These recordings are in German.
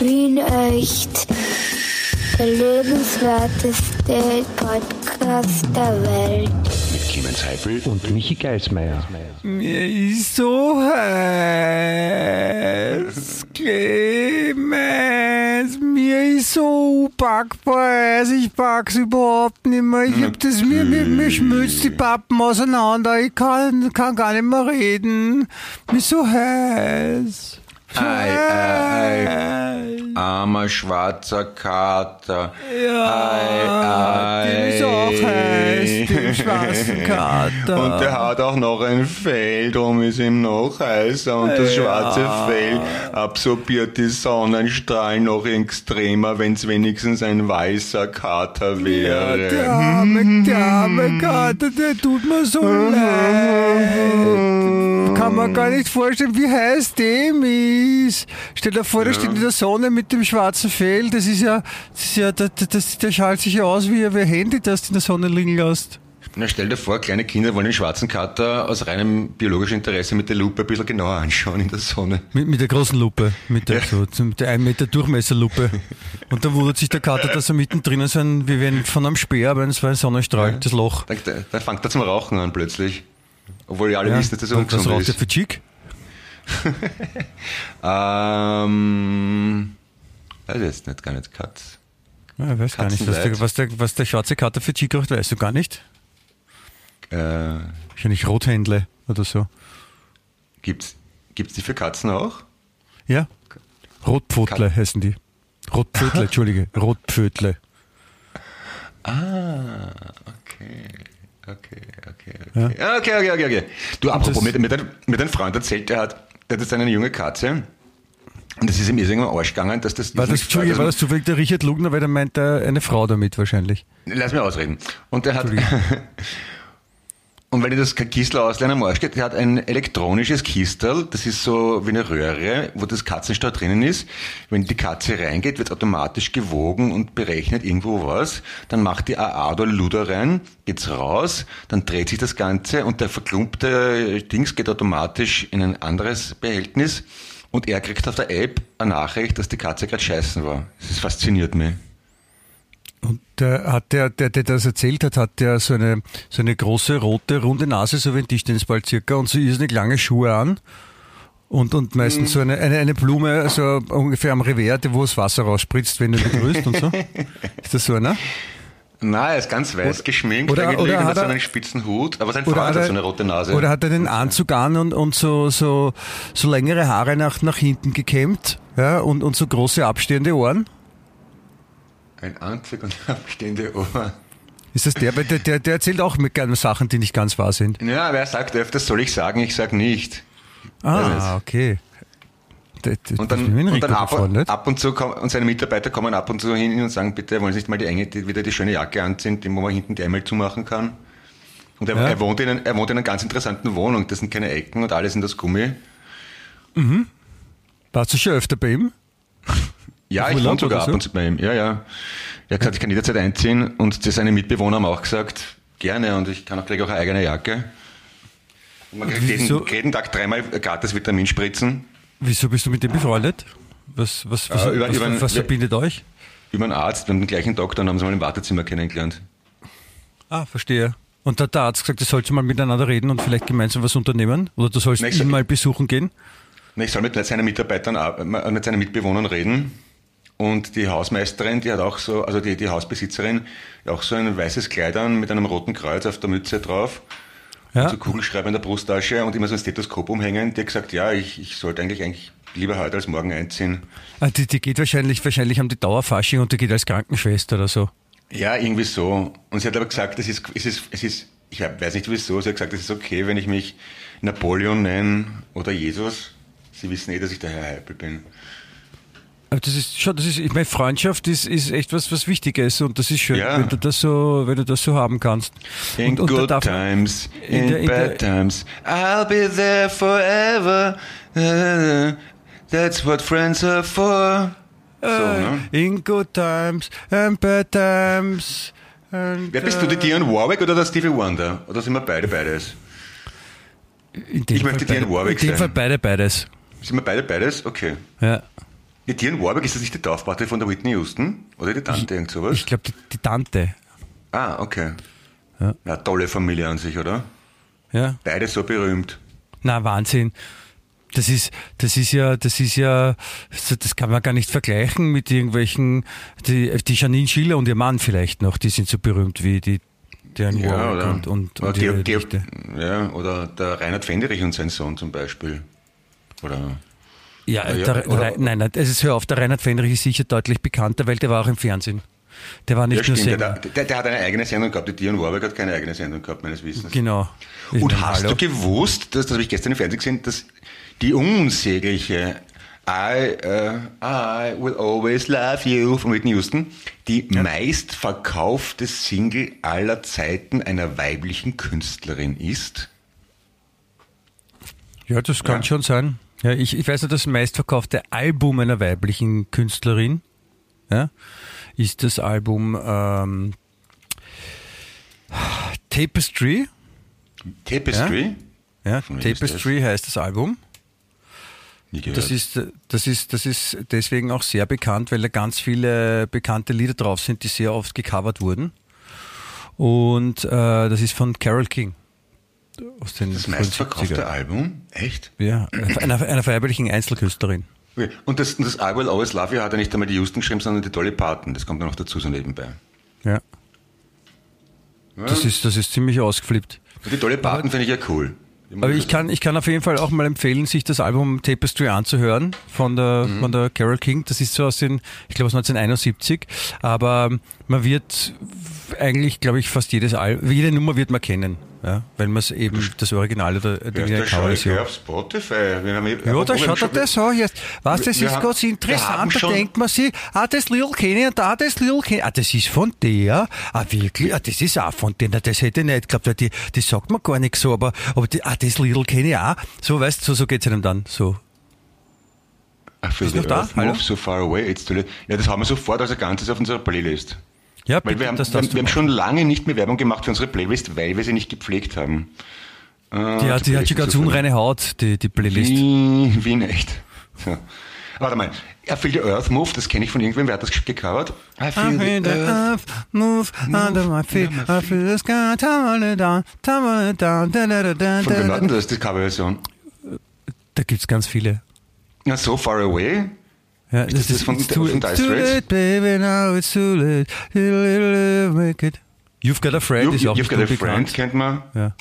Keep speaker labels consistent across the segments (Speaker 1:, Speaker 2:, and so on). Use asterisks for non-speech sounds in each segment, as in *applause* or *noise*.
Speaker 1: Wien echt. Der lebenswerteste Podcast der Welt.
Speaker 2: Mit Clemens Heifel
Speaker 3: und Michi Geismeier.
Speaker 4: Mir ist so heiß, Clemens. Mir ist so packbar heiß, ich pack's überhaupt nicht mehr. Ich hab das, mir, mir, mir schmilzt die Pappen auseinander. Ich kann, kann gar nicht mehr reden. Mir ist so heiß. So
Speaker 2: Ei, ei,
Speaker 4: heiß.
Speaker 2: Armer schwarzer Kater.
Speaker 4: Ja,
Speaker 2: Ei,
Speaker 4: dem ist auch heiß, dem schwarzen *laughs* Kater.
Speaker 2: Und der hat auch noch ein Fell, darum ist ihm noch heißer. Und das
Speaker 4: Ja.
Speaker 2: schwarze Fell absorbiert die Sonnenstrahlen noch extremer, wenn es wenigstens ein weißer Kater
Speaker 4: Ja,
Speaker 2: wäre.
Speaker 4: der arme, der arme Kater, der tut mir so leid. Kann man gar nicht vorstellen, wie heiß dem ist. Stell dir vor, der steht in der Sonne mit dem schwarzen Fell. Das ist ja, das ist ja, das, das, der schaut sich ja aus wie ein Handy, das du in der Sonne liegen lässt.
Speaker 2: Na, stell dir vor, kleine Kinder wollen den schwarzen Kater aus reinem biologischem Interesse mit der Lupe ein bisschen genauer anschauen in der Sonne.
Speaker 4: Mit, mit der großen Lupe, mit der, so, zum- der 1 Meter Durchmesserlupe. Und dann wundert sich der Kater, dass er mittendrin ist, ein- wie wenn von einem Speer, aber es war ein Sonnenstrahl, das Loch.
Speaker 2: Dann, dann fängt er zum Rauchen an plötzlich. Obwohl ja alle
Speaker 4: Ja,
Speaker 2: wissen, dass das
Speaker 4: und was
Speaker 2: ungesund
Speaker 4: raucht er
Speaker 2: ist.
Speaker 4: für Chick? *laughs*
Speaker 2: Ähm, weiß ich jetzt nicht, gar nicht, Katz.
Speaker 4: Ja, ich weiß gar nicht, was der, was, der, was der schwarze Kater für Chick raucht, weißt du gar nicht?
Speaker 2: Äh,
Speaker 4: Wahrscheinlich Rothändle oder so.
Speaker 2: gibt's, gibt's die für Katzen auch?
Speaker 4: Ja? Rotpfotle heißen die. Rotpfötle, *laughs* Entschuldige. Rotpfötle.
Speaker 2: Ah, okay. Okay, okay, okay. Ja. Okay, okay, okay, okay. Du, apropos, mit, mit, ein, mit einem Freund erzählt, der hat, der hat jetzt eine junge Katze. Und das ist ihm irrsinnig am Arsch gegangen, dass das...
Speaker 4: War das, Entschuldige, war das zufällig der Richard Lugner, weil der meint er eine Frau damit wahrscheinlich.
Speaker 2: Lass mich ausreden. Und der hat. *laughs* Und wenn dir das Kistel ausleihen am Arsch geht, der hat ein elektronisches Kistel, das ist so wie eine Röhre, wo das Katzenstau drinnen ist. Wenn die Katze reingeht, wird automatisch gewogen und berechnet irgendwo was. Dann macht die AA oder Luder rein, geht's raus, dann dreht sich das Ganze und der verklumpte Dings geht automatisch in ein anderes Behältnis und er kriegt auf der App eine Nachricht, dass die Katze gerade scheißen war. Das fasziniert mich.
Speaker 4: Und der, hat der, der, der das erzählt hat, hat der so eine, so eine große, rote, runde Nase, so wie ein Tischtennisball circa, und so irrsinnig lange Schuhe an. Und, und meistens so eine, eine, eine Blume, so ungefähr am Revers, wo das Wasser rausspritzt, wenn du ihn begrüßt und so. *laughs* Ist das so einer?
Speaker 2: Nein, er ist ganz weiß geschminkt
Speaker 4: oder-
Speaker 2: eigentlich
Speaker 4: oder
Speaker 2: und
Speaker 4: hat
Speaker 2: hat so
Speaker 4: er-
Speaker 2: einen spitzen Hut, aber sein
Speaker 4: Oder
Speaker 2: Freund
Speaker 4: hat er-
Speaker 2: so eine rote Nase.
Speaker 4: Oder hat er den Anzug an und, und so, so, so längere Haare nach, nach hinten gekämmt, ja, und, und so große abstehende Ohren?
Speaker 2: Ein Anzug und *laughs* abstehende Ohren.
Speaker 4: Ist das der? Der, der, der erzählt auch mit gerne Sachen, die nicht ganz wahr sind.
Speaker 2: Ja, aber er sagt öfters, soll ich sagen, ich sag nicht.
Speaker 4: Ah, okay.
Speaker 2: Und dann, und dann ab, ab und zu kommen, und seine Mitarbeiter kommen ab und zu hin und sagen, bitte wollen Sie nicht mal die enge, die, wieder die schöne Jacke anziehen, die, wo man hinten die einmal zumachen kann. Und er,
Speaker 4: Ja.
Speaker 2: er, wohnt in, er wohnt in einer ganz interessanten Wohnung, das sind keine Ecken und alles in das Gummi.
Speaker 4: Warst du schon öfter bei ihm? *laughs*
Speaker 2: Ja,
Speaker 4: Auf
Speaker 2: ich wohne sogar ab und zu bei ihm. Ja, ja. Er hat gesagt, ich kann jederzeit einziehen und das seine Mitbewohner haben auch gesagt, gerne und ich kann auch gleich auch eine eigene Jacke. Und man kriegt jeden, jeden Tag dreimal gratis Vitaminspritzen
Speaker 4: Wieso bist du mit dem befreundet? Was, was, was,
Speaker 2: Äh, über-
Speaker 4: was,
Speaker 2: über ein-
Speaker 4: was verbindet euch?
Speaker 2: über einen Arzt, wir haben den gleichen Doktor und haben sie mal im Wartezimmer kennengelernt.
Speaker 4: Ah, verstehe. Und da hat der Arzt gesagt, ihr sollt mal miteinander reden und vielleicht gemeinsam was unternehmen? Oder du sollst
Speaker 2: Nächste-
Speaker 4: ihn mal besuchen gehen?
Speaker 2: Na, Ich soll mit seinen Mitarbeitern, ar- mit seinen Mitbewohnern reden. Und die Hausmeisterin, die hat auch so, also die, die Hausbesitzerin, auch so ein weißes Kleid an mit einem roten Kreuz auf der Mütze drauf.
Speaker 4: Ja.
Speaker 2: So Kugelschreiber in der Brusttasche und immer so ein Stethoskop umhängen. Die hat gesagt, ja, ich, ich sollte eigentlich, eigentlich lieber heute als morgen einziehen.
Speaker 4: Ah, die, die geht wahrscheinlich, wahrscheinlich haben die Dauerfasching und die geht als Krankenschwester oder so.
Speaker 2: Ja, irgendwie so. Und sie hat aber gesagt, es ist, es ist, es ist, ich weiß nicht wieso, sie hat gesagt, es ist okay, wenn ich mich Napoleon nenne oder Jesus. Sie wissen eh, dass ich der Herr Heipel bin.
Speaker 4: Aber das ist schon, das ist, ich meine, Freundschaft ist, ist echt was, was Wichtiges und das ist schön,
Speaker 2: Ja.
Speaker 4: wenn du das so, wenn du das so haben kannst.
Speaker 2: In
Speaker 4: und, und
Speaker 2: good
Speaker 4: darf-
Speaker 2: times,
Speaker 4: in
Speaker 2: in,
Speaker 4: der- in
Speaker 2: bad times, I'll be there forever. That's what friends are for. So, ne?
Speaker 4: In good times and bad times. And,
Speaker 2: Wer bist du, die Dionne Warwick oder der Stevie Wonder? Oder sind wir beide beides? Ich möchte
Speaker 4: Fall
Speaker 2: Dionne
Speaker 4: beide-
Speaker 2: Warwick
Speaker 4: In dem
Speaker 2: sein.
Speaker 4: Fall beide beides.
Speaker 2: Sind wir beide beides? Okay.
Speaker 4: Ja.
Speaker 2: Die Diane Warburg, ist das nicht die Taufpate von der Whitney Houston? Oder die Tante, irgend sowas?
Speaker 4: Ich glaube, die, die Tante.
Speaker 2: ah, okay.
Speaker 4: Ja.
Speaker 2: Ja, tolle Familie an sich, oder?
Speaker 4: Ja.
Speaker 2: Beide so berühmt.
Speaker 4: Na, Wahnsinn. Das ist, das ist ja, das ist ja, das kann man gar nicht vergleichen mit irgendwelchen, die, die Janine Schiller und ihr Mann vielleicht noch, die sind so berühmt wie die, Diane
Speaker 2: Ja,
Speaker 4: Warwick
Speaker 2: oder,
Speaker 4: und, und,
Speaker 2: oder,
Speaker 4: und
Speaker 2: Georg-
Speaker 4: Nichte.
Speaker 2: ja, oder der Reinhard Fenderich und sein Sohn zum Beispiel. Oder
Speaker 4: Ja,
Speaker 2: Ja, ja,
Speaker 4: der, der, nein, nein, es ist, hör auf, der Reinhard Fendrich ist sicher deutlich bekannter, weil der war auch im Fernsehen. Der war nicht
Speaker 2: ja,
Speaker 4: nur
Speaker 2: stimmt, der, der, der hat eine eigene Sendung gehabt. Die Diane Warwick hat keine eigene Sendung gehabt, meines Wissens.
Speaker 4: Genau. Ich
Speaker 2: Und hast
Speaker 4: hallo.
Speaker 2: du gewusst, dass, das habe ich gestern im Fernsehen gesehen, dass die unsägliche I, äh, I will always love you von Whitney Houston die meistverkaufte Single aller Zeiten einer weiblichen Künstlerin ist?
Speaker 4: Ja, das kann
Speaker 2: Ja.
Speaker 4: schon sein. Ja, ich, ich weiß nur, das meistverkaufte Album einer weiblichen Künstlerin ja, ist das Album ähm, Tapestry.
Speaker 2: Tapestry?
Speaker 4: Ja,
Speaker 2: ist
Speaker 4: Tapestry heißt das Album. Das ist, das, ist, das ist deswegen auch sehr bekannt, weil da ganz viele bekannte Lieder drauf sind, die sehr oft gecovert wurden. Und äh, das ist von Carol King. Aus den
Speaker 2: das meistverkaufte
Speaker 4: 70er.
Speaker 2: Album? Echt?
Speaker 4: Ja, einer, einer weiblichen Einzelkünstlerin.
Speaker 2: Okay. Und das, und das I will always love you hat ja nicht einmal die Houston geschrieben, sondern die Dolly Parton. Das kommt ja noch dazu so nebenbei.
Speaker 4: Ja.
Speaker 2: Ja.
Speaker 4: Das ist, das ist ziemlich ausgeflippt.
Speaker 2: die Dolly Parton finde ich ja cool.
Speaker 4: Aber ich kann, ich kann auf jeden Fall auch mal empfehlen, sich das Album Tapestry anzuhören von der, von der Carol King. Das ist so aus den, ich glaube aus 1971. Aber man wird eigentlich, glaube ich, fast jedes Album, jede Nummer wird man kennen. Ja, weil man es eben das Original oder die
Speaker 2: Ja, schaue ich
Speaker 4: Coverversion.
Speaker 2: auf Spotify. Wir haben,
Speaker 4: Ja, da schaut er das an jetzt. Was, das ist
Speaker 2: haben-
Speaker 4: ganz interessant. Da denkt man sich, ah, das Little kenne ich und da das Little kenne ich. Ah, das ist von der. Ah, wirklich? Ah, das ist auch von der. Das hätte ich nicht geglaubt, weil die, das sagt man gar nicht so, aber, aber die, ah, das Little kenne ich auch. So, weißt du, so, so geht's einem dann. So.
Speaker 2: Ach, für
Speaker 4: Ist noch da? Hallo?
Speaker 2: So far away, it's too late. Ja, das haben wir sofort als ein Ganzes auf unserer Playlist.
Speaker 4: Ja,
Speaker 2: Weil
Speaker 4: bitte,
Speaker 2: wir haben,
Speaker 4: das
Speaker 2: wir, wir haben schon lange nicht mehr Werbung gemacht für unsere Playlist, weil wir sie nicht gepflegt haben. Äh.
Speaker 4: Die hat, die hat schon ganz unreine Haut, die, die Playlist.
Speaker 2: Wie, wie nicht. So. Warte mal, I Feel the Earth Move, das kenne ich von irgendwem, wer hat das gecovered? I
Speaker 4: I feel the earth move under my feet. I feel the sky tumble down, tumble down. Da, da, da, da,
Speaker 2: Von wem war denn das, die Coverversion?
Speaker 4: da gibt's ganz viele.
Speaker 2: Ja, So Far Away?
Speaker 4: Ja,
Speaker 2: Ist das das von-
Speaker 4: it's too,
Speaker 2: von
Speaker 4: too late, baby, now it's too late. Little, little, make it. You've got a friend
Speaker 2: You,
Speaker 4: ist auch
Speaker 2: you've got a friend, kennt man.
Speaker 4: Ja.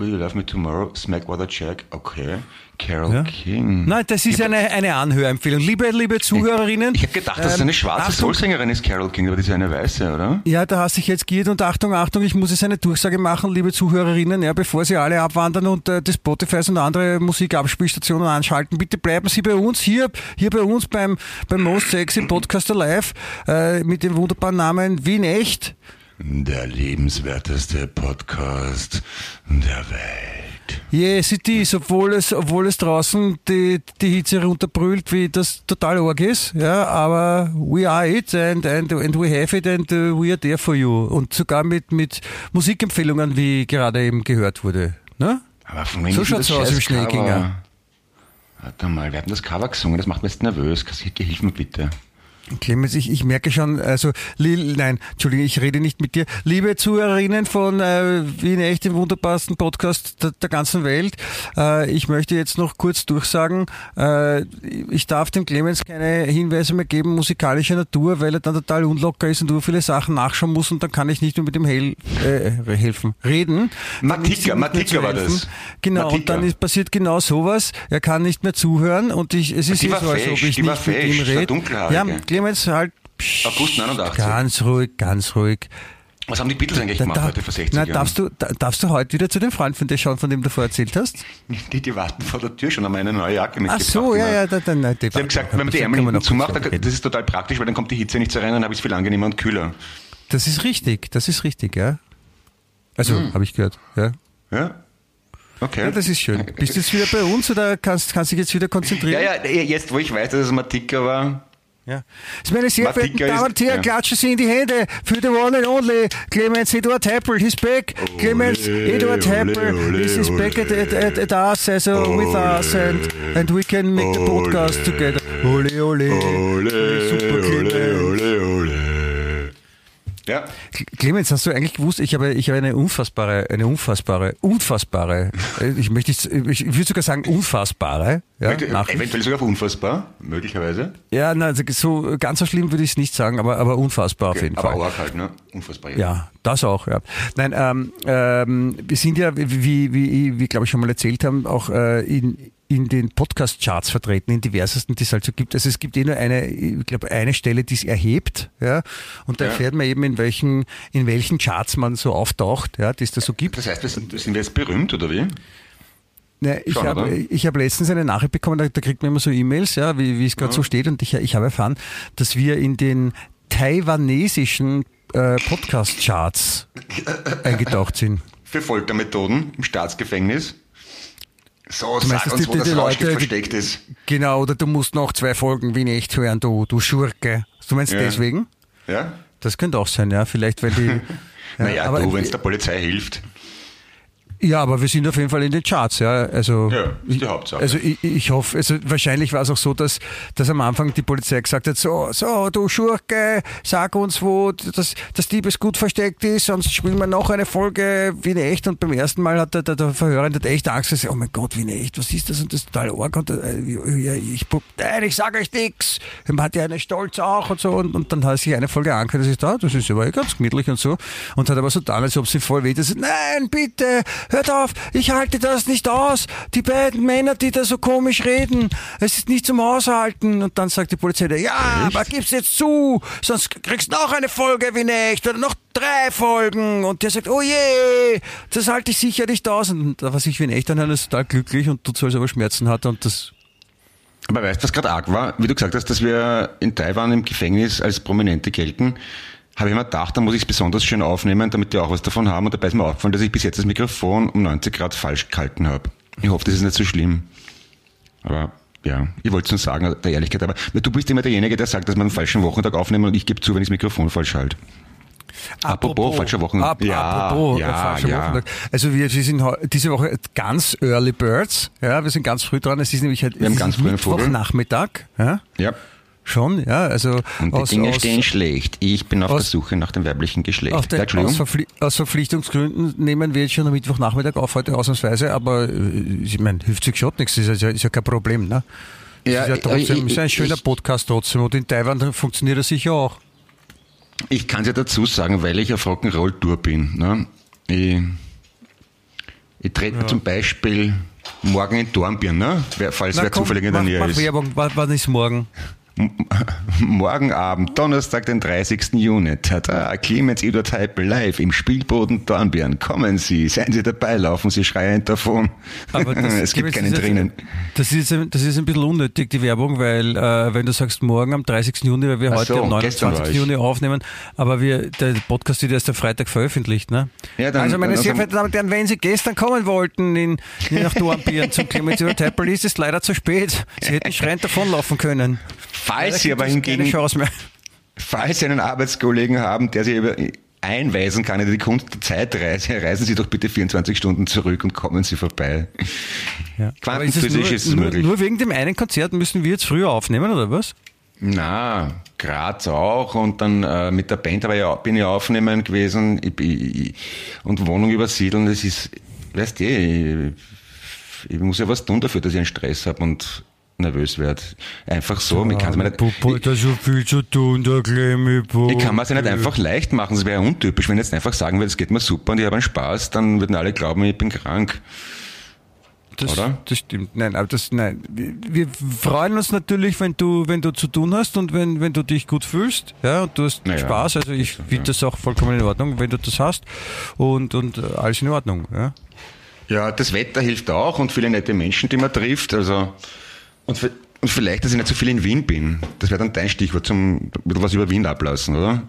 Speaker 2: Will you love me tomorrow? Smackwater Jack, okay. Carol
Speaker 4: Ja.
Speaker 2: King.
Speaker 4: Nein, das ist eine, eine Anhörempfehlung. Liebe, liebe Zuhörerinnen.
Speaker 2: Ich habe gedacht, dass es
Speaker 4: ähm,
Speaker 2: eine schwarze Soulsängerin ist, Carol King, aber die ist eine weiße, oder?
Speaker 4: Ja, da hast du dich jetzt giert und Achtung, Achtung, ich muss jetzt eine Durchsage machen, liebe Zuhörerinnen, ja, bevor Sie alle abwandern und äh, die Spotifys und andere Musikabspielstationen anschalten, bitte bleiben Sie bei uns hier, hier bei uns beim, beim Most Sexy Podcaster Live äh, mit dem wunderbaren Namen Wien Echt.
Speaker 2: Der lebenswerteste Podcast der Welt.
Speaker 4: Yes, it is, obwohl es, obwohl es draußen die, die Hitze runterbrüllt, wie das total arg ist, ja, aber we are it and, and, and we have it and uh, we are there for you. Und sogar mit, mit Musikempfehlungen, wie gerade eben gehört wurde. Ne?
Speaker 2: Aber von wem
Speaker 4: So schaut's
Speaker 2: das
Speaker 4: aus im.
Speaker 2: Cover? Warte mal, wir haben das Cover gesungen, das macht mir jetzt nervös. Kassierte, hilf mir bitte.
Speaker 4: Clemens, ich, ich merke schon, also, li, nein, Entschuldigung, ich rede nicht mit dir. Liebe Zuhörerinnen von äh, Wien Echt, dem wunderbarsten Podcast der, der ganzen Welt, äh, ich möchte jetzt noch kurz durchsagen, äh, ich darf dem Clemens keine Hinweise mehr geben, musikalischer Natur, weil er dann total unlocker ist und nur viele Sachen nachschauen muss und dann kann ich nicht mehr mit ihm hel äh, helfen, reden.
Speaker 2: Matika, Matika war das.
Speaker 4: Genau, und
Speaker 2: Matika.
Speaker 4: dann ist passiert genau sowas. Er kann nicht mehr zuhören und ich, es ist eh so, als ob
Speaker 2: fesch,
Speaker 4: ich nicht
Speaker 2: war
Speaker 4: mit
Speaker 2: fesch,
Speaker 4: ihm rede.
Speaker 2: Dunkelhaarige.
Speaker 4: Ja, Clemens, halt. psch,
Speaker 2: August 89.
Speaker 4: Ganz ruhig, ganz ruhig.
Speaker 2: Was haben die Beatles eigentlich
Speaker 4: Da,
Speaker 2: gemacht
Speaker 4: da,
Speaker 2: heute vor 60
Speaker 4: na,
Speaker 2: Jahren?
Speaker 4: darfst, du, da, darfst du heute wieder zu dem Freund von dir schauen, von dem du vorher erzählt hast?
Speaker 2: Die, die warten vor der Tür schon, haben eine neue Jacke
Speaker 4: Ach
Speaker 2: mitgebracht.
Speaker 4: so, ja,
Speaker 2: immer.
Speaker 4: ja, da, dann, nein, die
Speaker 2: Sie haben gesagt, wenn man die Ärmel zumacht, dann, das ist total praktisch, weil dann kommt die Hitze nicht so rein, dann habe ich es viel angenehmer und kühler.
Speaker 4: Das ist richtig, das ist richtig, ja. Also,
Speaker 2: Hm.
Speaker 4: habe ich gehört, ja.
Speaker 2: Ja? Okay.
Speaker 4: Ja, das ist schön. Bist du jetzt wieder bei uns oder kannst, kannst dich jetzt wieder konzentrieren?
Speaker 2: ja, ja, jetzt wo ich weiß, dass es Matika war,
Speaker 4: Ja. Meine sehr verehrten Damen und Herren, klatschen Sie in die Hände für the one and only Clemens Eduard Heppel. He's back. Clemens Eduard Heppel is, is back at, at, at, us, also ole, uh, with us, and, and we can make the podcast together. Ole, ole. Ole, super. Ja. Clemens, hast du eigentlich gewusst, ich habe, ich habe eine unfassbare, eine unfassbare, unfassbare, äh, ich möchte, ich, ich würde sogar sagen unfassbare. Ja,
Speaker 2: eventuell sogar unfassbar, möglicherweise.
Speaker 4: Ja, nein, also so ganz so schlimm würde ich es nicht sagen, aber, aber unfassbar okay, auf jeden
Speaker 2: aber
Speaker 4: Fall.
Speaker 2: Aber auch halt, ne? Unfassbar.
Speaker 4: Ja. ja, das auch, ja. Nein, ähm, ähm, wir sind ja, wie, wie, wie, wie glaube ich schon mal erzählt haben, auch äh, in, in den Podcast-Charts vertreten, in diversesten, die es halt so gibt. Also es gibt eh nur eine, ich glaube, eine Stelle, die es erhebt, ja, und da ja. erfährt man eben, in welchen, in welchen Charts man so auftaucht, ja, die es da so gibt.
Speaker 2: Das heißt, sind, sind wir jetzt berühmt, oder wie?
Speaker 4: Ne, ich habe ich hab letztens eine Nachricht bekommen, da, da kriegt man immer so E-Mails, ja, wie, wie es gerade ja. so steht, und ich, ich habe erfahren, dass wir in den taiwanesischen äh, Podcast-Charts *laughs* eingetaucht sind.
Speaker 2: Für Foltermethoden im Staatsgefängnis? So, du sag uns, die, wo die, das die Leute, versteckt ist.
Speaker 4: Genau, oder du musst noch zwei Folgen wie nicht hören, du, du Schurke. Du meinst ja. deswegen?
Speaker 2: Ja.
Speaker 4: Das könnte auch sein, ja. Vielleicht, weil die.
Speaker 2: naja, *laughs* ja, du, wenn es der Polizei hilft.
Speaker 4: Ja, aber wir sind auf jeden Fall in den Charts, ja. Also,
Speaker 2: ja, ist die Hauptsache.
Speaker 4: Also ich, ich hoffe, also wahrscheinlich war es auch so, dass, dass am Anfang die Polizei gesagt hat, so, so, du Schurke, sag uns, wo das, das Diebesgut versteckt ist, sonst spielen wir noch eine Folge wie in echt. Und beim ersten Mal hat der, der, der Verhörer hat echt Angst, gesagt, oh mein Gott, wie in echt, was ist das? Und das ist total arg. Und äh, ja, ich, nein, ich sage euch nichts. Man hat ja eine Stolz auch und so. Und, und dann hat sich eine Folge angehört, das ist da, das ist aber ganz gemütlich und so. Und hat aber so getan, als ob sie voll weh ist. Nein, bitte, hört auf, ich halte das nicht aus. Die beiden Männer, die da so komisch reden, es ist nicht zum Aushalten. Und dann sagt die Polizei, ja, Echt? aber gib's jetzt zu, sonst kriegst du noch eine Folge wie nicht oder noch drei Folgen. Und der sagt, oh je, das halte ich sicher nicht aus. Und da war sich wie ein echt, dann ist total glücklich und tut so, als ob er Schmerzen hat und das
Speaker 2: aber weißt du, was gerade arg war? Wie du gesagt hast, dass wir in Taiwan im Gefängnis als Prominente gelten habe ich mir gedacht, da muss ich es besonders schön aufnehmen, damit die auch was davon haben. Und dabei ist mir aufgefallen, dass ich bis jetzt das Mikrofon um 90 Grad falsch gehalten habe. Ich hoffe, das ist nicht so schlimm. Aber ja, ich wollte es nur sagen, der Ehrlichkeit. Aber du bist immer derjenige, der sagt, dass man einen falschen Wochentag aufnehmen und ich gebe zu, wenn ich das Mikrofon falsch halte. Apropos, apropos falscher Wochentag.
Speaker 4: Ap ja, apropos ja, falscher ja. Wochentag. Also wir, wir sind diese Woche ganz Early Birds. Ja, wir sind ganz früh dran. Es ist nämlich halt,
Speaker 2: wir haben ganz früh
Speaker 4: Nachmittag. Ja.
Speaker 2: ja.
Speaker 4: Schon, ja. Also
Speaker 2: Und die aus, Dinge aus, stehen schlecht. Ich bin auf aus, der Suche nach dem werblichen Geschlecht.
Speaker 4: Den, aus, Verpfli aus, Verpflichtungsgründen nehmen wir jetzt schon am Mittwochnachmittag auf, heute ausnahmsweise, aber äh, ich meine, hilft sich schon nichts, ist ja, ist ja kein Problem. Ne? Ja, ist ja trotzdem ich, ist ein schöner ich, Podcast trotzdem und in Taiwan funktioniert er sicher auch.
Speaker 2: Ich kann es ja dazu sagen, weil ich auf Rock'n'Roll-Tour bin. Ne? Ich, ich trete ja. zum Beispiel morgen in Dornbirn, ne? falls Na, wer komm, zufällig in der
Speaker 4: mach,
Speaker 2: Nähe
Speaker 4: mach
Speaker 2: ist.
Speaker 4: Werbung, wann ist morgen? *laughs*
Speaker 2: Morgen Abend, Donnerstag, den 30. Juni, tada, Clemens Eduard Heipel live im Spielboden Dornbirn. Kommen Sie, seien Sie dabei, laufen Sie schreiend davon. Aber das, *laughs* es gibt keinen drinnen.
Speaker 4: Das ist, das ist ein bisschen unnötig, die Werbung, weil äh, wenn du sagst morgen am 30. Juni, weil wir Ach heute so, am 29. Juni aufnehmen, aber wir, der Podcast wird erst am Freitag veröffentlicht, ne? Ja, dann, also meine dann, sehr verehrten Damen und Herren, wenn Sie gestern kommen wollten in, in nach Dornbirn zum Clemens Eduard Heipel, ist es leider zu spät. Sie hätten schreiend davonlaufen können.
Speaker 2: Falls Sie aber hingegen, falls Sie einen Arbeitskollegen haben, der Sie über einweisen kann in die Kunst der Zeitreise, reisen Sie doch bitte 24 Stunden zurück und kommen Sie vorbei.
Speaker 4: Ja. Quantenphysisch ist, es nur, möglich. Nur wegen dem einen Konzert müssen wir jetzt früher aufnehmen, oder was?
Speaker 2: Na, Graz auch und dann äh, mit der Band aber ja, bin ich aufnehmen gewesen ich, ich, und Wohnung übersiedeln, das ist, weißt du, ich, ich muss ja was tun dafür, dass ich einen Stress habe und nervös werde. Einfach so. Ja, ich kann es mir nicht,
Speaker 4: Puppe hat so viel zu tun, der kleine
Speaker 2: Ich kann mir es nicht einfach leicht machen. Das wäre untypisch, wenn ich jetzt einfach sagen würde, es geht mir super und ich habe einen Spaß, dann würden alle glauben, ich bin krank.
Speaker 4: Das, Oder? das stimmt. Nein, aber das, nein. Wir freuen uns natürlich, wenn du, wenn du zu tun hast und wenn, wenn du dich gut fühlst, ja, und du hast naja, Spaß. Also ich finde ja. das auch vollkommen in Ordnung, wenn du das hast und, und äh, alles in Ordnung, ja.
Speaker 2: Ja, das Wetter hilft auch und viele nette Menschen, die man trifft. Also und, und vielleicht, dass ich nicht so viel in Wien bin. Das wäre dann dein Stichwort zum was über Wien ablassen, oder?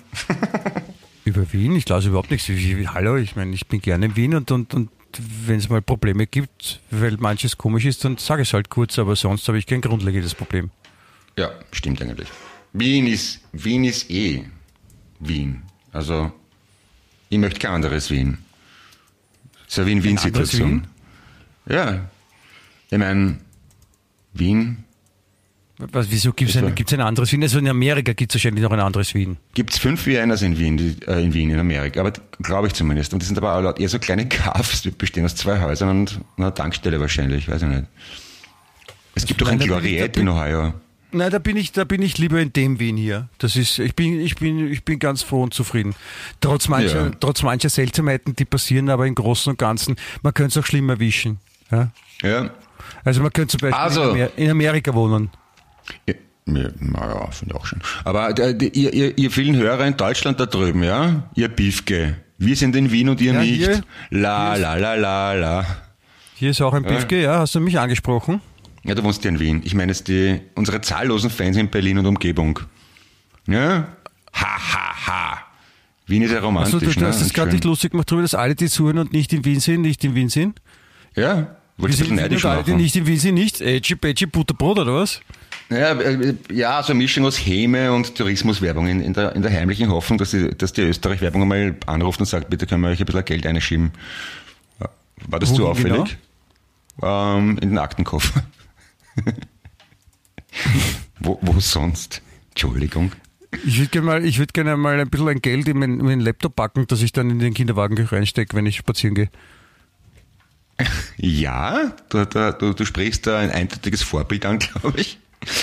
Speaker 2: *laughs*
Speaker 4: über Wien? Ich lasse überhaupt nichts. Hallo, ich meine, ich bin gerne in Wien und, und, und wenn es mal Probleme gibt, weil manches komisch ist, dann sage ich es halt kurz, aber sonst habe ich kein grundlegendes Problem.
Speaker 2: Ja, stimmt eigentlich. Wien ist, Wien ist eh Wien. Also, ich möchte kein anderes Wien. Das ist eine Win-Win-Situation. Ja. Ich meine, Wien.
Speaker 4: Was, wieso gibt es ein, gibt's ein anderes Wien? Also in Amerika gibt es wahrscheinlich noch ein anderes Wien.
Speaker 2: Gibt es fünf Viennas in Wien, die, äh, in Wien, in Amerika, aber glaube ich zumindest. Und die sind aber auch eher so kleine *laughs* Kaffs, die bestehen aus zwei Häusern und einer Tankstelle wahrscheinlich, weiß ich nicht. Es gibt doch ein Gloriette in Ohio.
Speaker 4: Nein, da bin ich, da bin ich lieber in dem Wien hier. Das ist, ich bin, ich bin, ich bin ganz froh und zufrieden. Trotz mancher,
Speaker 2: Ja.
Speaker 4: trotz mancher Seltsamheiten, die passieren, aber im Großen und Ganzen, man könnte es auch schlimmer wischen. Ja?
Speaker 2: Ja.
Speaker 4: Also man könnte zum Beispiel
Speaker 2: Also-
Speaker 4: in, Amer in Amerika wohnen.
Speaker 2: Ja, ja, naja, finde ich auch schon. Aber äh, ihr, ihr, ihr vielen Hörer in Deutschland da drüben, ja? Ihr Biefke. Wir sind in Wien und ihr
Speaker 4: Ja,
Speaker 2: nicht.
Speaker 4: hier-
Speaker 2: la, la, la, la, la.
Speaker 4: Hier ist auch ein Biffke, ja, hast du mich angesprochen?
Speaker 2: Ja, du wohnst ja in Wien. Ich meine die, unsere zahllosen Fans in Berlin und Umgebung. Ja? Ha, ha, ha. Wien ist ja romantisch.
Speaker 4: Also du, du
Speaker 2: ne?
Speaker 4: hast es
Speaker 2: Und
Speaker 4: gerade
Speaker 2: schön.
Speaker 4: nicht lustig gemacht darüber, dass alle, die zuhören und nicht in Wien sind, nicht in Wien sind.
Speaker 2: Ja, wollte ich
Speaker 4: sind
Speaker 2: neidisch machen.
Speaker 4: nicht in Wien sind, nicht. Edgy, Bedgy, Butterbrot oder was?
Speaker 2: Ja, äh, ja, so eine Mischung aus Häme und Tourismuswerbung in, in, der, in der heimlichen Hoffnung, dass die, dass die Österreich-Werbung einmal anruft und sagt, bitte können wir euch ein bisschen Geld einschieben. War das zu
Speaker 4: Wohin
Speaker 2: auffällig? Ähm, in den Aktenkoffer. *laughs* wo, wo sonst? Entschuldigung.
Speaker 4: Ich würde gerne mal, ich würd gerne mal ein bisschen ein Geld in meinen, in meinen Laptop packen, dass ich dann in den Kinderwagen reinstecke, wenn ich spazieren gehe.
Speaker 2: Ja, du, du, du, sprichst da ein eindeutiges Vorbild an, glaube ich.